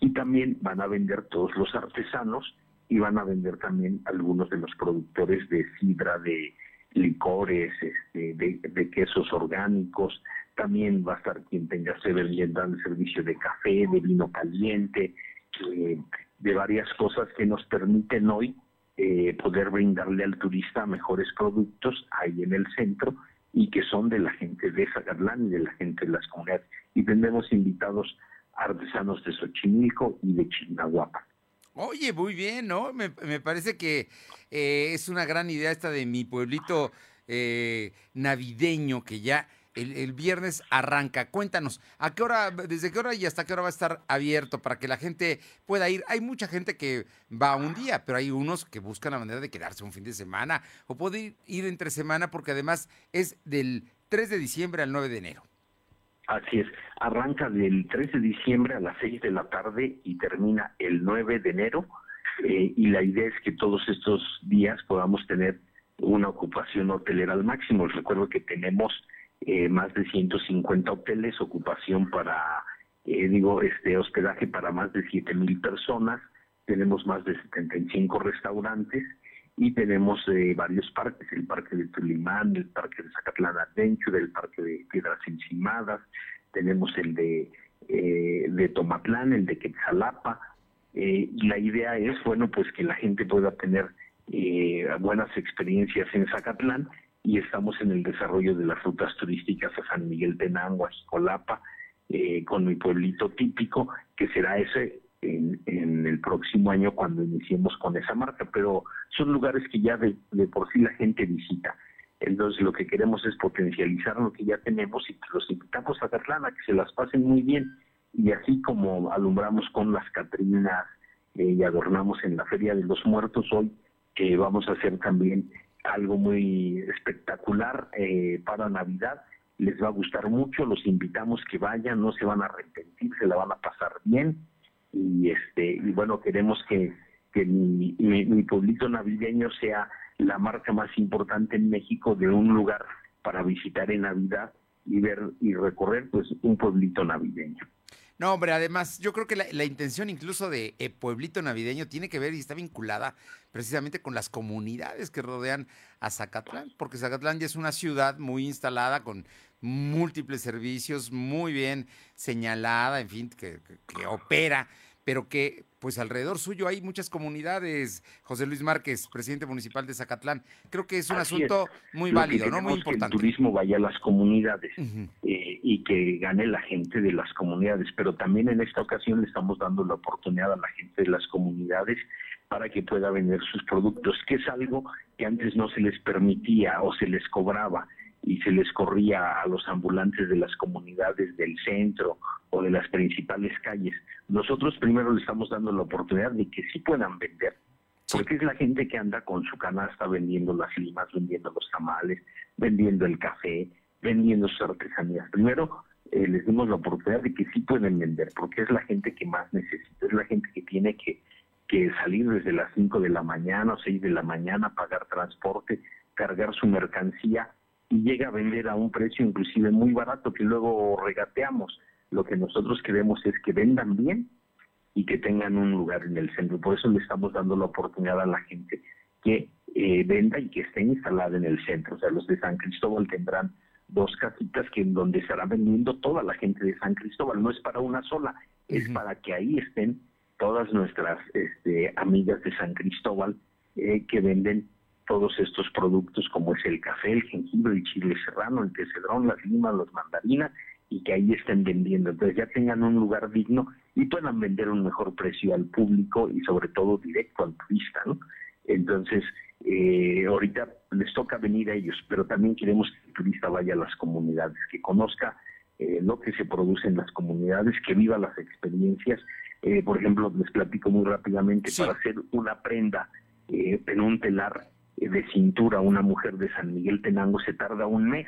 Y también van a vender todos los artesanos y van a vender también algunos de los productores de sidra, de licores, este, de, quesos orgánicos. También va a estar quien tenga vendiendo el servicio de café, de vino caliente, eh, de varias cosas que nos permiten hoy eh, poder brindarle al turista mejores productos ahí en el centro y que son de la gente de Zacatlán y de la gente de las comunidades. Y tendremos invitados artesanos de Xochimilco y de Chignahuapa. Oye, muy bien, ¿no? Me, parece que eh, es una gran idea esta de mi pueblito eh, navideño que ya el, viernes arranca. Cuéntanos, ¿a qué hora, desde qué hora y hasta qué hora va a estar abierto para que la gente pueda ir? Hay mucha gente que va un día, pero hay unos que buscan la manera de quedarse un fin de semana o puede ir entre semana porque además es del 3 de diciembre al 9 de enero. Así es, arranca del 13 de diciembre a las 6 de la tarde y termina el 9 de enero eh, y la idea es que todos estos días podamos tener una ocupación hotelera al máximo. Recuerdo que tenemos eh, más de 150 hoteles, ocupación para, eh, digo, este hospedaje para más de 7 mil personas, tenemos más de 75 restaurantes y tenemos eh, varios parques, el parque de Tulimán, el parque de Zacatlán Adventure, el parque de Piedras Encimadas, tenemos el de, eh, de Tomatlán, el de Quetzalapa, eh, la idea es, bueno, pues que la gente pueda tener buenas experiencias en Zacatlán y estamos en el desarrollo de las rutas turísticas a San Miguel Tenango, a Jicolapa, con mi pueblito típico, que será ese en, el próximo año cuando iniciemos con esa marca, pero son lugares que ya de, por sí la gente visita. Entonces lo que queremos es potencializar lo que ya tenemos y los invitamos a Catlán a que se las pasen muy bien. Y así como alumbramos con las Catrinas eh, y adornamos en la Feria de los Muertos hoy, que vamos a hacer también algo muy espectacular eh, para Navidad. Les va a gustar mucho, los invitamos que vayan, no se van a arrepentir, se la van a pasar bien y este y bueno queremos que, que mi, mi, pueblito navideño sea la marca más importante en México de un lugar para visitar en Navidad y ver y recorrer pues un pueblito navideño. No, hombre, además yo creo que la, intención incluso de eh, Pueblito Navideño tiene que ver y está vinculada precisamente con las comunidades que rodean a Zacatlán, porque Zacatlán ya es una ciudad muy instalada con múltiples servicios, muy bien señalada, en fin, que, opera, pero que pues alrededor suyo hay muchas comunidades. José Luis Márquez, presidente municipal de Zacatlán, creo que es un asunto muy válido, ¿no? Muy importante. Que el turismo vaya a las comunidades eh, y que gane la gente de las comunidades, pero también en esta ocasión le estamos dando la oportunidad a la gente de las comunidades para que pueda vender sus productos, que es algo que antes no se les permitía o se les cobraba y se les corría a los ambulantes de las comunidades del centro o de las principales calles. Nosotros primero le estamos dando la oportunidad de que sí puedan vender, porque es la gente que anda con su canasta vendiendo las limas, vendiendo los tamales, vendiendo el café, vendiendo sus artesanías. Primero eh, les dimos la oportunidad de que sí pueden vender, porque es la gente que más necesita, es la gente que tiene que, que salir desde las 5 de la mañana o 6 de la mañana, pagar transporte, cargar su mercancía y llega a vender a un precio inclusive muy barato que luego regateamos. Lo que nosotros queremos es que vendan bien y que tengan un lugar en el centro. Por eso le estamos dando la oportunidad a la gente que eh, venda y que esté instalada en el centro. O sea, los de San Cristóbal tendrán dos casitas que en donde estará vendiendo toda la gente de San Cristóbal. No es para una sola, es para que ahí estén todas nuestras este, amigas de San Cristóbal eh, que venden todos estos productos como es el café, el jengibre, el chile serrano, el cedrón, las limas, las mandarinas y que ahí estén vendiendo. Entonces ya tengan un lugar digno y puedan vender un mejor precio al público y sobre todo directo al turista, ¿no? Entonces, eh, ahorita les toca venir a ellos, pero también queremos que el turista vaya a las comunidades, que conozca eh, lo que se produce en las comunidades, que viva las experiencias. Eh, por ejemplo, les platico muy rápidamente, para hacer una prenda en un telar de cintura, una mujer de San Miguel Tenango se tarda un mes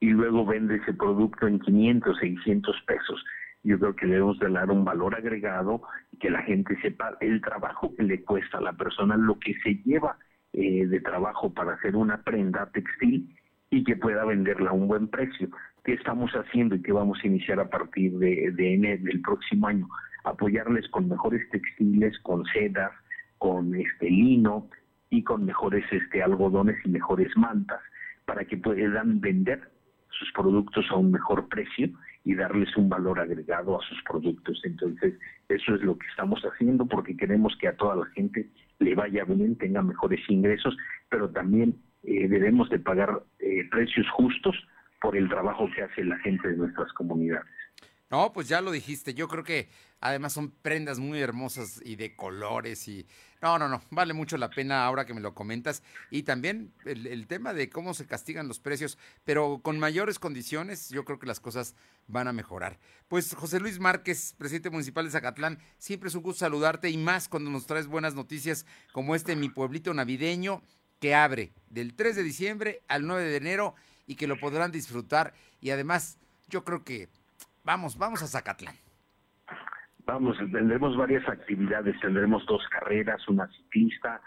y luego vende ese producto en 500, 600 pesos yo creo que debemos de dar un valor agregado y que la gente sepa el trabajo que le cuesta a la persona, lo que se lleva eh, de trabajo para hacer una prenda textil y que pueda venderla a un buen precio. ¿Qué estamos haciendo y qué vamos a iniciar a partir de, de enero del próximo año? Apoyarles con mejores textiles, con sedas, con este lino y con mejores este algodones y mejores mantas para que puedan vender sus productos a un mejor precio y darles un valor agregado a sus productos. Entonces, eso es lo que estamos haciendo porque queremos que a toda la gente le vaya bien, tenga mejores ingresos, pero también eh, debemos de pagar eh, precios justos por el trabajo que hace la gente de nuestras comunidades. No, pues ya lo dijiste. Yo creo que además son prendas muy hermosas y de colores y no, no, no, vale mucho la pena ahora que me lo comentas y también el, tema de cómo se castigan los precios, pero con mayores condiciones yo creo que las cosas van a mejorar. Pues José Luis Márquez, presidente municipal de Zacatlán, siempre es un gusto saludarte y más cuando nos traes buenas noticias como este Mi Pueblito Navideño que abre del 3 de diciembre al 9 de enero y que lo podrán disfrutar y además yo creo que Vamos, vamos a Zacatlán. Vamos, tendremos varias actividades, tendremos dos carreras, una ciclista,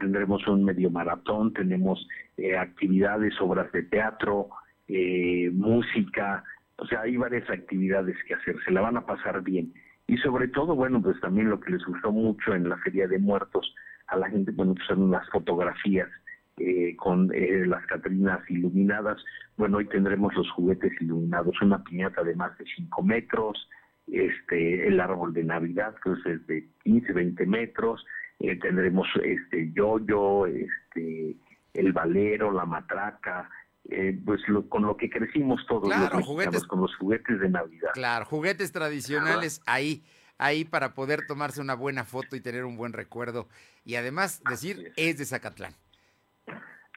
tendremos un medio maratón, tenemos eh, actividades, obras de teatro, eh, música, o sea, hay varias actividades que hacer, se la van a pasar bien. Y sobre todo, bueno, pues también lo que les gustó mucho en la Feria de Muertos a la gente, bueno, pues son las fotografías eh, con eh, las Catrinas iluminadas. Bueno, hoy tendremos los juguetes iluminados, una piñata de más de 5 metros, este, el árbol de Navidad, que es de 15, 20 metros, eh, tendremos este yoyo, este, el valero, la matraca, pues con lo que crecimos todos los juguetes, con los juguetes de Navidad. Claro, juguetes tradicionales ahí, ahí para poder tomarse una buena foto y tener un buen recuerdo. Y además decir, es de Zacatlán.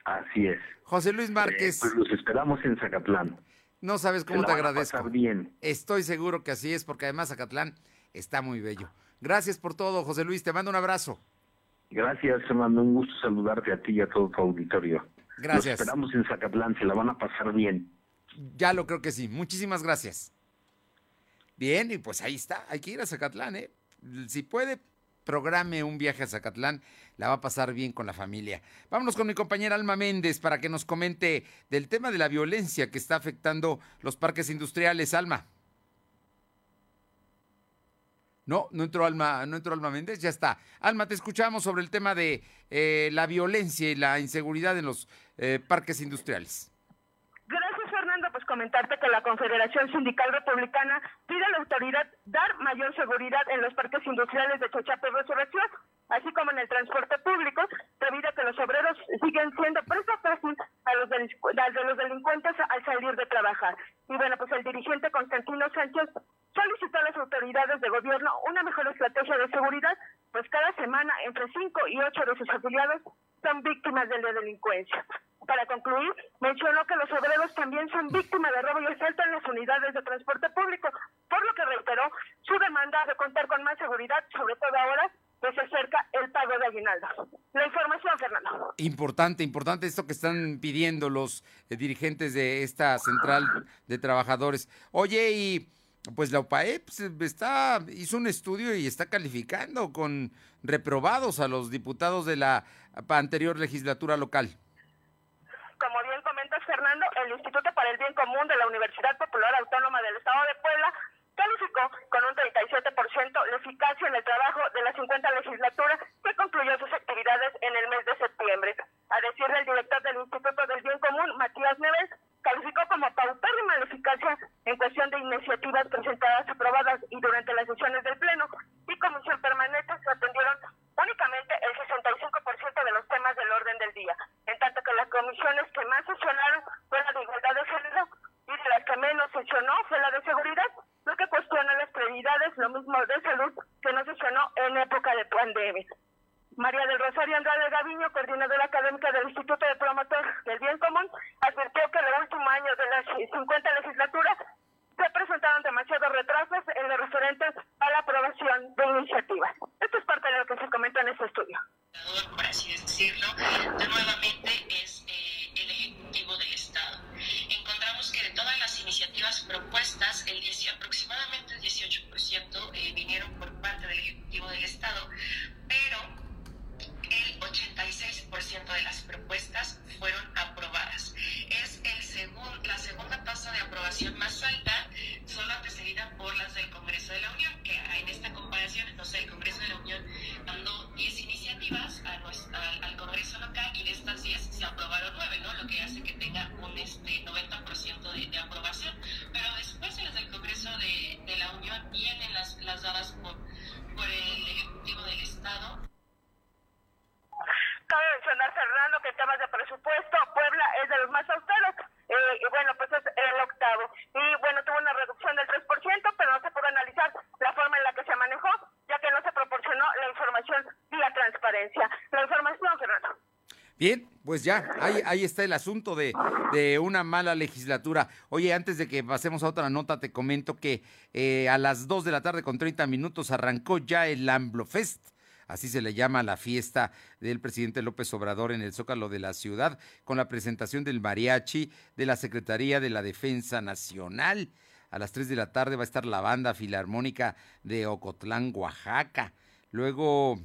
Así es. José Luis Márquez. pues los esperamos en Zacatlán. No sabes cómo te agradezco. bien. Estoy seguro que así es, porque además Zacatlán está muy bello. Gracias por todo, José Luis. Te mando un abrazo. Gracias, mando Un gusto saludarte a ti y a todo tu auditorio. Gracias. Los esperamos en Zacatlán, se la van a pasar bien. Ya lo creo que sí. Muchísimas gracias. Bien, y pues ahí está. Hay que ir a Zacatlán, ¿eh? Si puede, programe un viaje a Zacatlán, la va a pasar bien con la familia. Vámonos con mi compañera Alma Méndez para que nos comente del tema de la violencia que está afectando los parques industriales. Alma. No, no entró Alma, no entró Alma Méndez, ya está. Alma, te escuchamos sobre el tema de eh, la violencia y la inseguridad en los eh, parques industriales comentarte que la Confederación Sindical Republicana pide a la autoridad dar mayor seguridad en los parques industriales de Chochape y Resurrección, así como en el transporte público, debido a que los obreros siguen siendo presa fácil a los, de los delincuentes al salir de trabajar. Y bueno, pues el dirigente Constantino Sánchez solicitó a las autoridades de gobierno una mejor estrategia de seguridad, pues cada semana entre 5 y 8 de sus afiliados son víctimas de la delincuencia. Para concluir, mencionó que los obreros también son víctimas de robo y asalto en las unidades de transporte público, por lo que reiteró su demanda de contar con más seguridad, sobre todo ahora que se acerca el pago de aguinaldo. La información, Fernando. Importante, importante esto que están pidiendo los eh, dirigentes de esta central de trabajadores. Oye, y pues la UPAE pues, está, hizo un estudio y está calificando con reprobados a los diputados de la anterior legislatura local. Como bien comentas, Fernando, el Instituto para el Bien Común de la Universidad Popular Autónoma del Estado de Puebla calificó con un 37% la eficacia en el trabajo de la 50 legislatura que concluyó sus actividades en el mes de septiembre. A decir del director del Instituto del Bien Común, Matías Neves, calificó como paupérrima la eficacia en cuestión de iniciativas presentadas, aprobadas y durante las sesiones del Pleno y Comisión Permanente se atendieron únicamente el 65% de los temas del orden del día, en tanto que las comisiones que más sesionaron fue la de igualdad de género y de las que menos sesionó fue la de seguridad, lo que cuestiona las prioridades, lo mismo de salud que no sesionó en época de pandemia. María del Rosario Andrade Gaviño, coordinadora académica del Instituto de Promotor del Bien Común, advirtió que en el último año de las 50 legislaturas se presentaron demasiados retrasos en lo referente a la aprobación de iniciativas. Esto es parte de lo que se comenta en este estudio. Por así decirlo, nuevamente es eh, el Ejecutivo del Estado. Encontramos que de todas las iniciativas propuestas, el aproximadamente el 18% eh, vinieron por parte del Ejecutivo del Estado, pero el 86% de las propuestas fueron aprobadas. Es el segun, la segunda tasa de aprobación más alta, solo antecedida por las del Congreso de la Unión, que en esta comparación, entonces el Congreso de la Unión mandó 10 iniciativas al, Congreso local y de estas 10 se aprobaron 9, ¿no? lo que hace que tenga un este, 90% de, de, aprobación. Pero después en las del Congreso de, la Unión vienen las, las dadas por, por el Ejecutivo del Estado Cabe mencionar, Fernando, que en temas de presupuesto, Puebla es de los más austeros. Eh, y bueno, pues es el octavo. Y bueno, tuvo una reducción del 3%, pero no se pudo analizar la forma en la que se manejó, ya que no se proporcionó la información vía transparencia. La información, Fernando. Bien, pues ya, ahí, ahí está el asunto de, de, una mala legislatura. Oye, antes de que pasemos a otra nota, te comento que eh, a las 2 de la tarde con 30 minutos arrancó ya el AmbloFest así se le llama la fiesta del presidente López Obrador en el Zócalo de la ciudad, con la presentación del mariachi de la Secretaría de la Defensa Nacional. A las 3 de la tarde va a estar la banda filarmónica de Ocotlán, Oaxaca. Luego,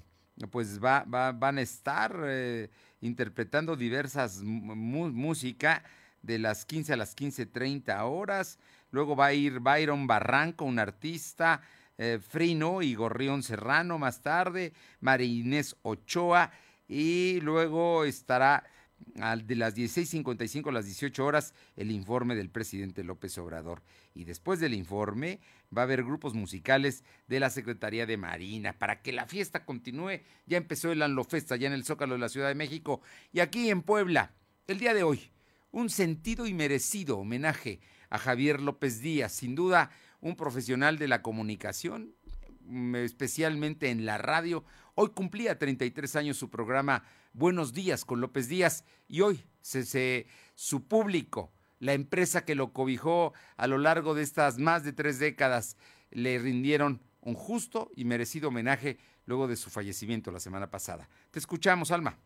pues va, van a estar eh, interpretando diversas música de las 15 a las 15.30 horas. Luego va a ir Byron Barranco, un artista, eh, Frino y Gorrión Serrano más tarde, Marinés Ochoa y luego estará de las 16.55 a las 18 horas el informe del presidente López Obrador. Y después del informe va a haber grupos musicales de la Secretaría de Marina para que la fiesta continúe. Ya empezó el Anlofesta ya en el Zócalo de la Ciudad de México y aquí en Puebla, el día de hoy, un sentido y merecido homenaje a Javier López Díaz, sin duda un profesional de la comunicación, mm, especialmente en la radio. Hoy cumplía 33 años su programa Buenos Días con López Díaz y hoy su público, la empresa que lo cobijó a lo largo de estas más de tres décadas, le rindieron un justo y merecido homenaje luego de su fallecimiento la semana pasada. Te escuchamos, Alma.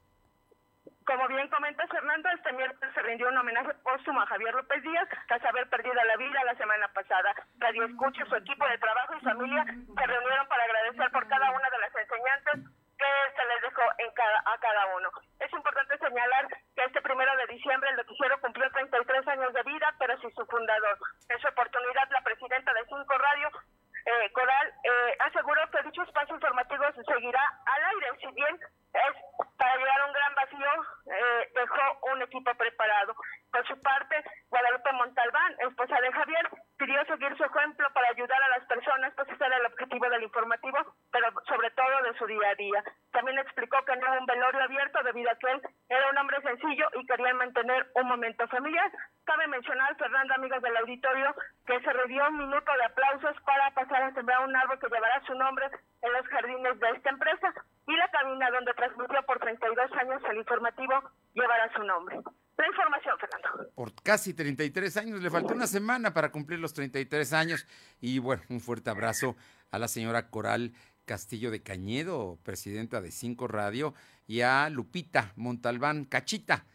Comenta Fernando, este miércoles se rindió un homenaje póstumo a Javier López Díaz tras haber perdido la vida la semana pasada. Radio Escucha, su equipo de trabajo y familia se reunieron para agradecer por cada una de las enseñanzas que se les dejó en cada, a cada uno. Es importante señalar que este primero de diciembre el noticiero cumplió 33 años de vida, pero sin su fundador. En su oportunidad, la presidenta de Cinco Radio eh, Coral eh, aseguró que dicho espacio informativo se seguirá al aire, si bien es para llegar a un gran vacío, eh, dejó un equipo preparado. Por su parte, Guadalupe Montalbán, esposa de Javier, pidió seguir su ejemplo para ayudar a las personas, pues ese era el objetivo del informativo, pero sobre todo de su día a día. También explicó que no era un velorio abierto debido a que él era un hombre sencillo y quería mantener un momento familiar. Cabe mencionar, Fernando, amigos del auditorio, que se dio un minuto de aplausos para pasar a sembrar un árbol que llevará su nombre en los jardines de esta empresa y la cabina donde transmitió por 32 años el informativo llevará su nombre. La información, Fernando. Por casi 33 años, le faltó una semana para cumplir los 33 años. Y bueno, un fuerte abrazo a la señora Coral Castillo de Cañedo, presidenta de Cinco Radio, y a Lupita Montalbán Cachita.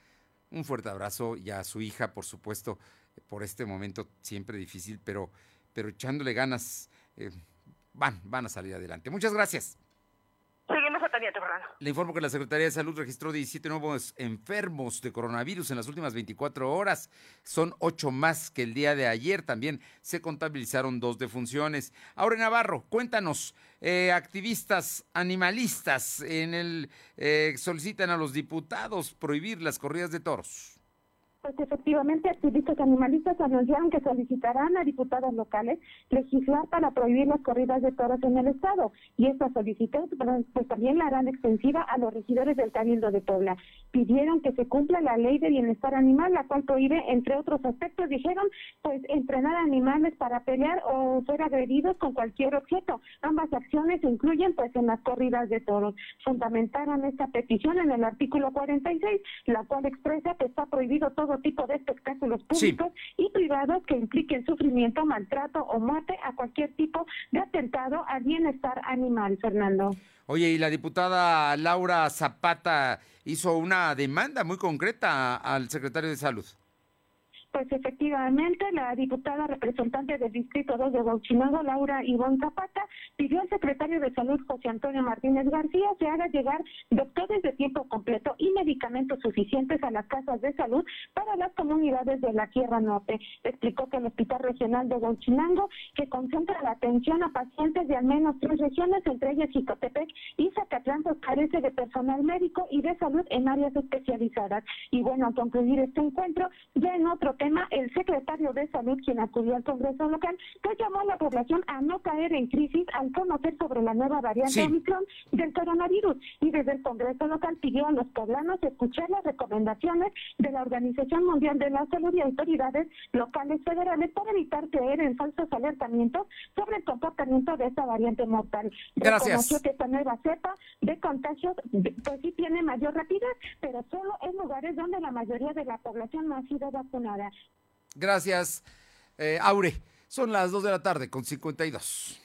Un fuerte abrazo y a su hija, por supuesto, por este momento siempre difícil, pero pero echándole ganas, eh, van, van a salir adelante. Muchas gracias. Le informo que la Secretaría de Salud registró 17 nuevos enfermos de coronavirus en las últimas 24 horas. Son ocho más que el día de ayer. También se contabilizaron dos defunciones. Ahora Navarro, cuéntanos, eh, activistas animalistas en el eh, solicitan a los diputados prohibir las corridas de toros. Pues efectivamente, activistas animalistas anunciaron que solicitarán a diputados locales legislar para prohibir las corridas de toros en el Estado. Y esta solicitud pues, también la harán extensiva a los regidores del Cabildo de Puebla. Pidieron que se cumpla la ley de bienestar animal, la cual prohíbe, entre otros aspectos, dijeron, pues entrenar animales para pelear o ser agredidos con cualquier objeto. Ambas acciones incluyen pues en las corridas de toros. Fundamentaron esta petición en el artículo 46, la cual expresa que está prohibido todo tipo de espectáculos públicos y privados que impliquen sufrimiento, maltrato o muerte a cualquier tipo de atentado al bienestar animal, Fernando. Oye, y la diputada Laura Zapata hizo una demanda muy concreta al secretario de Salud. Pues efectivamente, la diputada representante del Distrito 2 de Bauchinango, Laura Ivonne Zapata, pidió al secretario de Salud, José Antonio Martínez García, que haga llegar doctores de tiempo completo y medicamentos suficientes a las casas de salud para las comunidades de la Tierra Norte. Explicó que el Hospital Regional de Bauchinango, que concentra la atención a pacientes de al menos tres regiones, entre ellas Jicotepec y Zacatlán, pues carece de personal médico y de salud en áreas especializadas. Y bueno, al concluir este encuentro, ya en otro tema, el secretario de Salud, quien acudió al Congreso local, pues llamó a la población a no caer en crisis al conocer sobre la nueva variante Omicron del coronavirus. Y desde el Congreso local pidió a los poblanos escuchar las recomendaciones de la Organización Mundial de la Salud y autoridades locales federales para evitar creer en falsos alertamientos sobre el comportamiento de esta variante mortal. Gracias. Reconoció que esta nueva cepa de contagios pues sí tiene mayor rapidez, pero solo en lugares donde la mayoría de la población no ha sido vacunada. Gracias, eh, Aure. Son las 2 de la tarde con 52.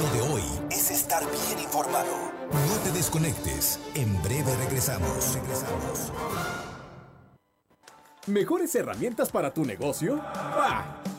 Lo de hoy es estar bien informado. No te desconectes. En breve regresamos. Regresamos. ¿Mejores herramientas para tu negocio? ¡Bah!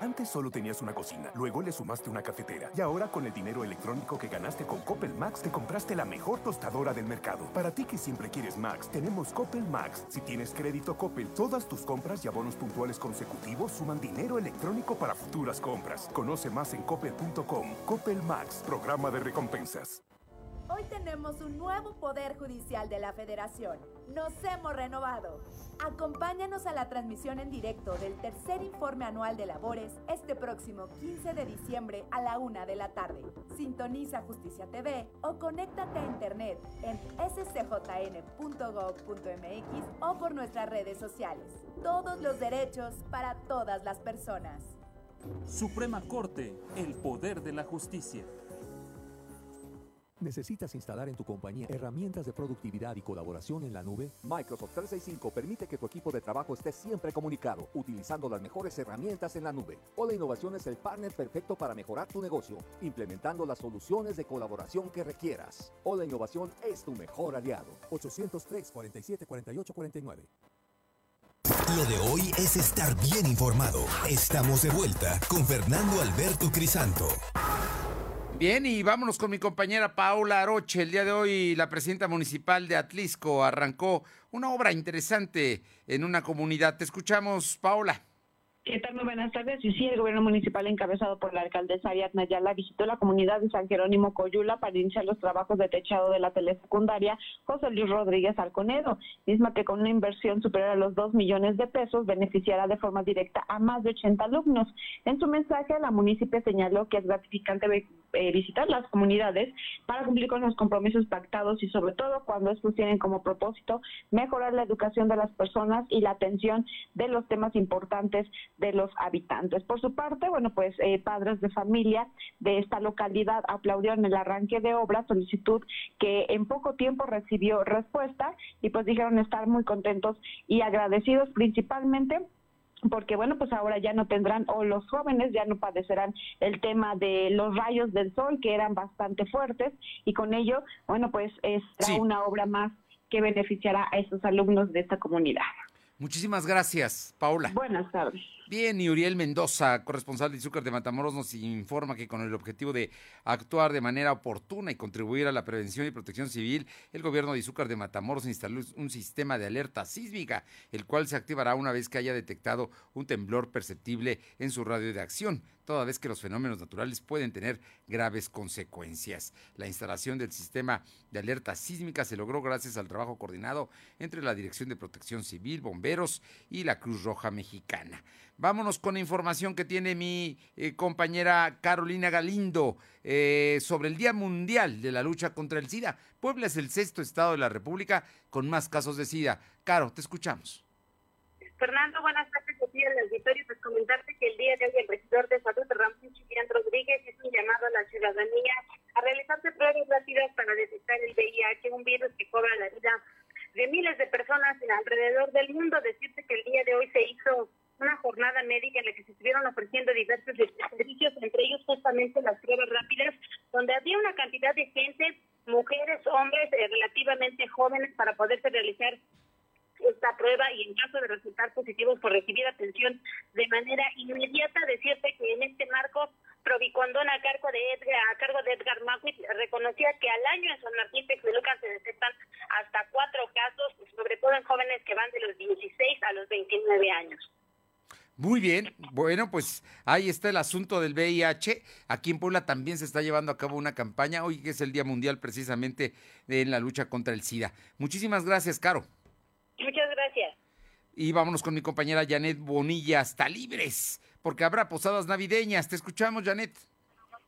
Antes solo tenías una cocina, luego le sumaste una cafetera y ahora con el dinero electrónico que ganaste con Coppel Max te compraste la mejor tostadora del mercado. Para ti que siempre quieres Max, tenemos Coppel Max. Si tienes crédito Coppel, todas tus compras y abonos puntuales consecutivos suman dinero electrónico para futuras compras. Conoce más en coppel.com. Coppel Max, programa de recompensas. Hoy tenemos un nuevo Poder Judicial de la Federación. Nos hemos renovado. Acompáñanos a la transmisión en directo del tercer informe anual de labores este próximo 15 de diciembre a la una de la tarde. Sintoniza Justicia TV o conéctate a internet en scjn.gov.mx o por nuestras redes sociales. Todos los derechos para todas las personas. Suprema Corte, el poder de la justicia. ¿Necesitas instalar en tu compañía herramientas de productividad y colaboración en la nube? Microsoft 365 permite que tu equipo de trabajo esté siempre comunicado, utilizando las mejores herramientas en la nube. Hola Innovación es el partner perfecto para mejorar tu negocio, implementando las soluciones de colaboración que requieras. Hola Innovación es tu mejor aliado. 803 47 48 49. Lo de hoy es estar bien informado. Estamos de vuelta con Fernando Alberto Crisanto. Bien, y vámonos con mi compañera Paula Aroche. El día de hoy la presidenta municipal de Atlisco arrancó una obra interesante en una comunidad. Te escuchamos, Paula. ¿Qué tal? Muy buenas tardes. Y sí, el gobierno municipal encabezado por la alcaldesa Ariadna Ayala visitó la comunidad de San Jerónimo Coyula para iniciar los trabajos de techado de la telesecundaria José Luis Rodríguez Alconedo, misma que con una inversión superior a los 2 millones de pesos beneficiará de forma directa a más de 80 alumnos. En su mensaje, la municipio señaló que es gratificante eh, visitar las comunidades para cumplir con los compromisos pactados y sobre todo cuando estos tienen como propósito mejorar la educación de las personas y la atención de los temas importantes de los habitantes. Por su parte, bueno, pues eh, padres de familia de esta localidad aplaudieron el arranque de obra, solicitud que en poco tiempo recibió respuesta y pues dijeron estar muy contentos y agradecidos principalmente porque bueno, pues ahora ya no tendrán, o los jóvenes ya no padecerán el tema de los rayos del sol, que eran bastante fuertes, y con ello, bueno, pues es una obra más que beneficiará a esos alumnos de esta comunidad. Muchísimas gracias, Paula. Buenas tardes. Bien, y Uriel Mendoza, corresponsal de Izúcar de Matamoros, nos informa que con el objetivo de actuar de manera oportuna y contribuir a la prevención y protección civil, el gobierno de Izúcar de Matamoros instaló un sistema de alerta sísmica, el cual se activará una vez que haya detectado un temblor perceptible en su radio de acción toda vez que los fenómenos naturales pueden tener graves consecuencias. La instalación del sistema de alerta sísmica se logró gracias al trabajo coordinado entre la Dirección de Protección Civil, bomberos y la Cruz Roja Mexicana. Vámonos con la información que tiene mi eh, compañera Carolina Galindo eh, sobre el Día Mundial de la Lucha contra el SIDA. Puebla es el sexto estado de la República con más casos de SIDA. Caro, te escuchamos. Fernando, buenas tardes aquí en el auditorio. Pues comentarte que el día de hoy el regidor de salud, Ramón Chivián Rodríguez, hizo un llamado a la ciudadanía a realizarse pruebas rápidas para detectar el VIH, un virus que cobra la vida de miles de personas alrededor del mundo. Decirte que el día de hoy se hizo una jornada médica en la que se estuvieron ofreciendo diversos servicios, entre ellos justamente las pruebas rápidas, donde había una cantidad de gente, mujeres, hombres eh, relativamente jóvenes para poderse realizar esta prueba y en caso de resultar positivos por recibir atención de manera inmediata, decirte que en este marco Provicondón a cargo de Edgar, a Edgar reconocía que al año en San Martín Texmelucan se detectan hasta cuatro casos, sobre todo en jóvenes que van de los 16 a los 29 años. Muy bien, bueno, pues ahí está el asunto del VIH. Aquí en Puebla también se está llevando a cabo una campaña, hoy que es el Día Mundial precisamente en la lucha contra el SIDA. Muchísimas gracias, Caro. Muchas gracias. Y vámonos con mi compañera Janet Bonilla, hasta libres, porque habrá posadas navideñas. Te escuchamos, Janet.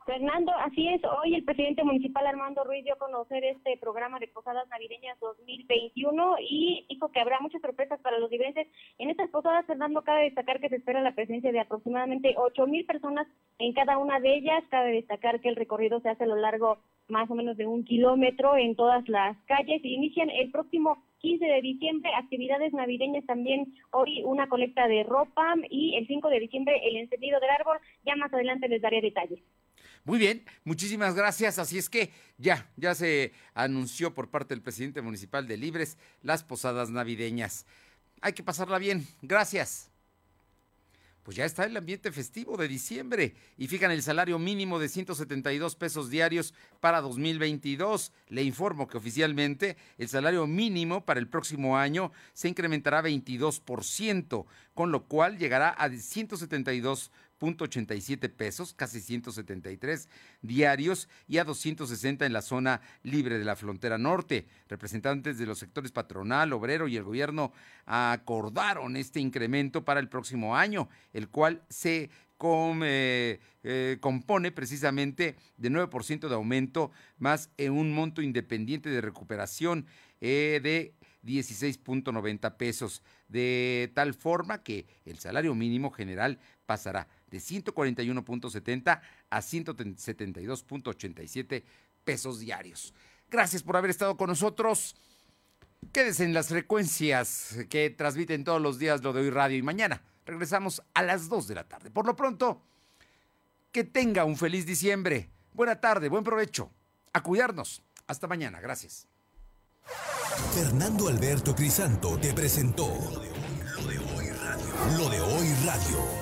Fernando, así es. Hoy el presidente municipal Armando Ruiz dio a conocer este programa de Posadas Navideñas 2021 y dijo que habrá muchas sorpresas para los libenses. En estas posadas, Fernando, cabe destacar que se espera la presencia de aproximadamente ocho mil personas en cada una de ellas. Cabe destacar que el recorrido se hace a lo largo más o menos de un kilómetro en todas las calles y inician el próximo 15 de diciembre actividades navideñas también hoy una colecta de ropa y el 5 de diciembre el encendido del árbol. Ya más adelante les daré detalles. Muy bien, muchísimas gracias. Así es que ya, ya se anunció por parte del presidente municipal de Libres las posadas navideñas. Hay que pasarla bien. Gracias pues ya está el ambiente festivo de diciembre y fijan el salario mínimo de 172 pesos diarios para 2022. Le informo que oficialmente el salario mínimo para el próximo año se incrementará 22%, con lo cual llegará a 172 87 pesos, casi 173 diarios y a 260 en la zona libre de la frontera norte. Representantes de los sectores patronal, obrero y el gobierno acordaron este incremento para el próximo año, el cual se eh, eh, compone precisamente de 9% de aumento más en un monto independiente de recuperación eh, de 16.90 pesos, de tal forma que el salario mínimo general pasará de 141.70 a 172.87 pesos diarios. Gracias por haber estado con nosotros. Quédese en las frecuencias que transmiten todos los días lo de hoy radio y mañana. Regresamos a las 2 de la tarde. Por lo pronto, que tenga un feliz diciembre. Buena tarde, buen provecho. A cuidarnos. Hasta mañana. Gracias. Fernando Alberto Crisanto te presentó lo de hoy radio. Lo de hoy radio.